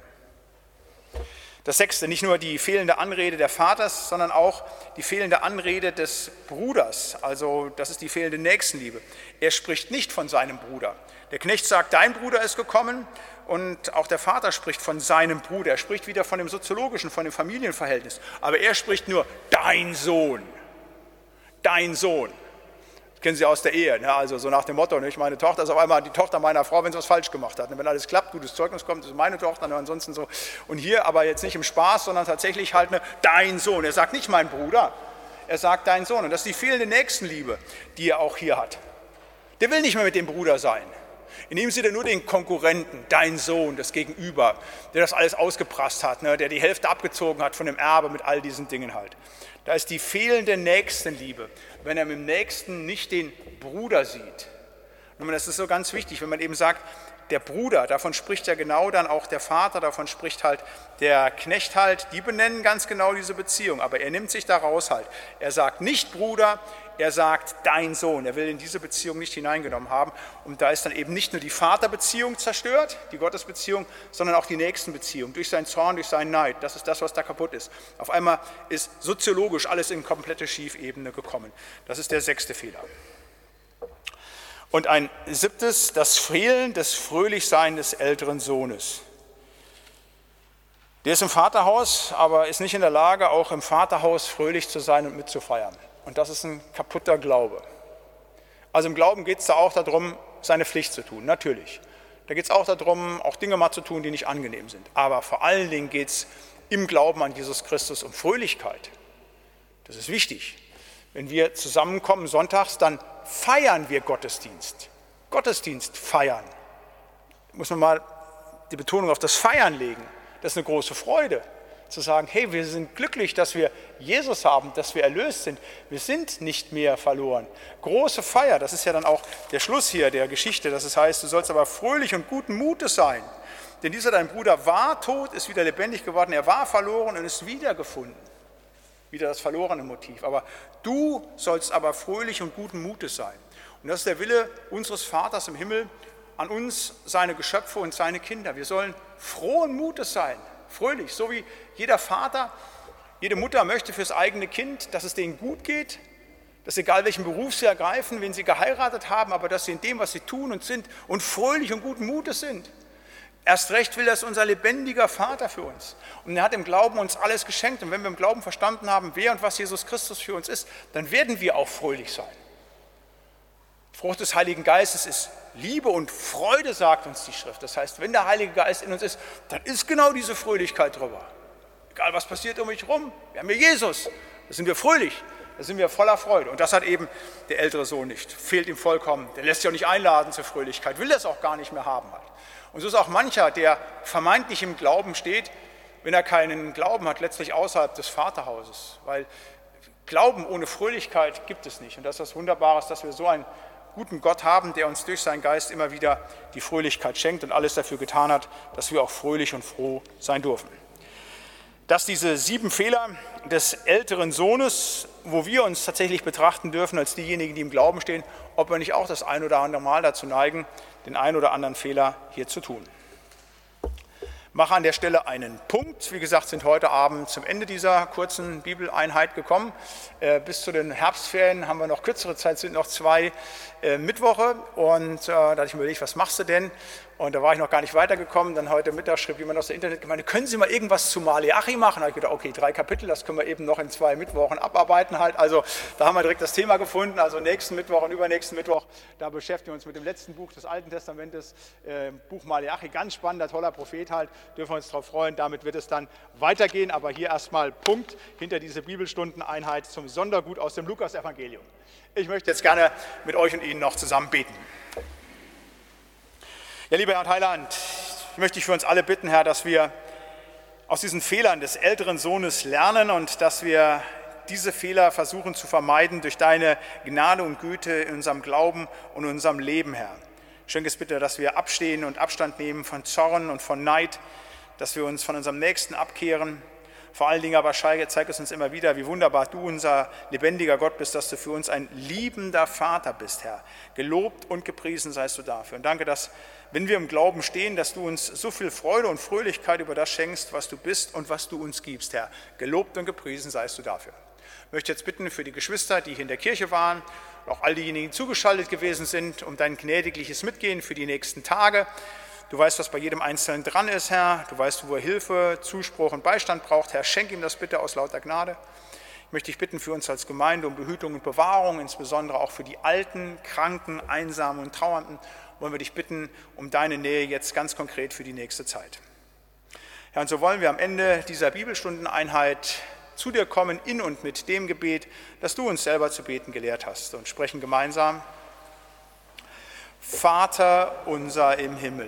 Das sechste, nicht nur die fehlende Anrede der Vaters, sondern auch die fehlende Anrede des Bruders. Also das ist die fehlende Nächstenliebe. Er spricht nicht von seinem Bruder. Der Knecht sagt, dein Bruder ist gekommen und auch der Vater spricht von seinem Bruder. Er spricht wieder von dem soziologischen, von dem Familienverhältnis. Aber er spricht nur, dein Sohn, dein Sohn. Das kennen Sie aus der Ehe, ne? also so nach dem Motto, nicht? meine Tochter ist auf einmal die Tochter meiner Frau, wenn sie was falsch gemacht hat. Und wenn alles klappt, gutes Zeugnis kommt, ist meine Tochter, und ansonsten so. Und hier aber jetzt nicht im Spaß, sondern tatsächlich halt eine, dein Sohn. Er sagt nicht mein Bruder, er sagt dein Sohn. Und das ist die fehlende Nächstenliebe, die er auch hier hat. Der will nicht mehr mit dem Bruder sein. Ihm sieht er nur den Konkurrenten, dein Sohn, das Gegenüber, der das alles ausgeprasst hat, ne, der die Hälfte abgezogen hat von dem Erbe mit all diesen Dingen halt. Da ist die fehlende Nächstenliebe, wenn er mit dem Nächsten nicht den Bruder sieht. Und das ist so ganz wichtig, wenn man eben sagt, der Bruder, davon spricht ja genau dann auch der Vater, davon spricht halt der Knecht halt, die benennen ganz genau diese Beziehung, aber er nimmt sich daraus halt. Er sagt nicht Bruder, er sagt dein Sohn. Er will in diese Beziehung nicht hineingenommen haben. Und da ist dann eben nicht nur die Vaterbeziehung zerstört, die Gottesbeziehung, sondern auch die Nächstenbeziehung durch seinen Zorn, durch seinen Neid. Das ist das, was da kaputt ist. Auf einmal ist soziologisch alles in komplette Schiefebene gekommen. Das ist der sechste Fehler. Und ein siebtes, das Fehlen des Fröhlichsein des älteren Sohnes. Der ist im Vaterhaus, aber ist nicht in der Lage, auch im Vaterhaus fröhlich zu sein und mitzufeiern. Und das ist ein kaputter Glaube. Also im Glauben geht es da auch darum, seine Pflicht zu tun, natürlich. Da geht es auch darum, auch Dinge mal zu tun, die nicht angenehm sind. Aber vor allen Dingen geht es im Glauben an Jesus Christus um Fröhlichkeit. Das ist wichtig. Wenn wir zusammenkommen sonntags, dann feiern wir Gottesdienst. Gottesdienst feiern. Da muss man mal die Betonung auf das Feiern legen. Das ist eine große Freude, zu sagen, hey, wir sind glücklich, dass wir Jesus haben, dass wir erlöst sind. Wir sind nicht mehr verloren. Große Feier, das ist ja dann auch der Schluss hier der Geschichte, dass es heißt, du sollst aber fröhlich und guten Mutes sein. Denn dieser dein Bruder war tot, ist wieder lebendig geworden, er war verloren und ist wiedergefunden. Wieder das verlorene Motiv. Aber du sollst aber fröhlich und guten Mutes sein. Und das ist der Wille unseres Vaters im Himmel an uns, seine Geschöpfe und seine Kinder. Wir sollen frohen Mutes sein, fröhlich, so wie jeder Vater, jede Mutter möchte fürs eigene Kind, dass es denen gut geht, dass egal welchen Beruf sie ergreifen, wenn sie geheiratet haben, aber dass sie in dem, was sie tun und sind und fröhlich und guten Mutes sind. Erst recht will das unser lebendiger Vater für uns. Und er hat im Glauben uns alles geschenkt. Und wenn wir im Glauben verstanden haben, wer und was Jesus Christus für uns ist, dann werden wir auch fröhlich sein. Frucht des Heiligen Geistes ist Liebe und Freude, sagt uns die Schrift. Das heißt, wenn der Heilige Geist in uns ist, dann ist genau diese Fröhlichkeit drüber. Egal was passiert um mich herum, wir haben ja Jesus, da sind wir fröhlich, da sind wir voller Freude. Und das hat eben der ältere Sohn nicht, fehlt ihm vollkommen. Der lässt sich auch nicht einladen zur Fröhlichkeit, will das auch gar nicht mehr haben. Halt. Und so ist auch mancher, der vermeintlich im Glauben steht, wenn er keinen Glauben hat, letztlich außerhalb des Vaterhauses. Weil Glauben ohne Fröhlichkeit gibt es nicht. Und das ist das Wunderbare, dass wir so einen guten Gott haben, der uns durch seinen Geist immer wieder die Fröhlichkeit schenkt und alles dafür getan hat, dass wir auch fröhlich und froh sein dürfen. Dass diese sieben Fehler des älteren Sohnes, wo wir uns tatsächlich betrachten dürfen als diejenigen, die im Glauben stehen, ob wir nicht auch das ein oder andere Mal dazu neigen, den einen oder anderen Fehler hier zu tun. Mache an der Stelle einen Punkt. Wie gesagt, sind heute Abend zum Ende dieser kurzen Bibeleinheit gekommen. Äh, bis zu den Herbstferien haben wir noch kürzere Zeit, sind noch zwei äh, Mittwoche. Und äh, da hatte ich mir überlegt, was machst du denn? Und da war ich noch gar nicht weitergekommen. Dann heute Mittag schrieb jemand aus der Internetgemeinde, können Sie mal irgendwas zu Maleachi machen? Da habe ich gedacht, okay, drei Kapitel, das können wir eben noch in zwei Mittwochen abarbeiten halt. Also da haben wir direkt das Thema gefunden. Also nächsten Mittwoch und übernächsten Mittwoch, da beschäftigen wir uns mit dem letzten Buch des Alten Testamentes, äh, Buch Maleachi. Ganz spannender, toller Prophet halt. Dürfen wir uns darauf freuen. Damit wird es dann weitergehen. Aber hier erstmal Punkt hinter diese Bibelstundeneinheit zum Sondergut aus dem Lukas-Evangelium. Ich möchte jetzt gerne mit euch und Ihnen noch zusammen beten. Ja, lieber Herr Heiland, ich möchte dich für uns alle bitten, Herr, dass wir aus diesen Fehlern des älteren Sohnes lernen und dass wir diese Fehler versuchen zu vermeiden durch deine Gnade und Güte in unserem Glauben und in unserem Leben, Herr. Schenke es bitte, dass wir abstehen und Abstand nehmen von Zorn und von Neid, dass wir uns von unserem Nächsten abkehren. Vor allen Dingen aber zeig es uns immer wieder, wie wunderbar du unser lebendiger Gott bist, dass du für uns ein liebender Vater bist, Herr. Gelobt und gepriesen seist du dafür. Und danke, dass wenn wir im Glauben stehen, dass du uns so viel Freude und Fröhlichkeit über das schenkst, was du bist und was du uns gibst, Herr. Gelobt und gepriesen seist du dafür. Ich möchte jetzt bitten für die Geschwister, die hier in der Kirche waren, und auch all diejenigen, die zugeschaltet gewesen sind, um dein gnädigliches Mitgehen für die nächsten Tage. Du weißt, was bei jedem Einzelnen dran ist, Herr. Du weißt, wo er Hilfe, Zuspruch und Beistand braucht. Herr, schenk ihm das bitte aus lauter Gnade. Ich möchte dich bitten für uns als Gemeinde um Behütung und Bewahrung, insbesondere auch für die Alten, Kranken, Einsamen und Trauernden. Wollen wir dich bitten um deine Nähe jetzt ganz konkret für die nächste Zeit. Herr, und so wollen wir am Ende dieser Bibelstundeneinheit zu dir kommen in und mit dem Gebet, das du uns selber zu beten gelehrt hast und sprechen gemeinsam. Vater unser im Himmel,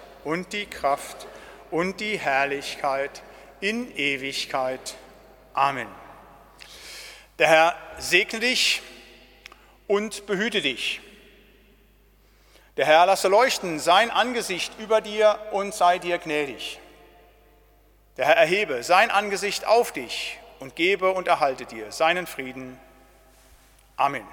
und die Kraft und die Herrlichkeit in Ewigkeit. Amen. Der Herr segne dich und behüte dich. Der Herr lasse leuchten sein Angesicht über dir und sei dir gnädig. Der Herr erhebe sein Angesicht auf dich und gebe und erhalte dir seinen Frieden. Amen.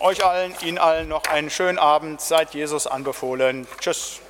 Euch allen, Ihnen allen noch einen schönen Abend. Seid Jesus anbefohlen. Tschüss.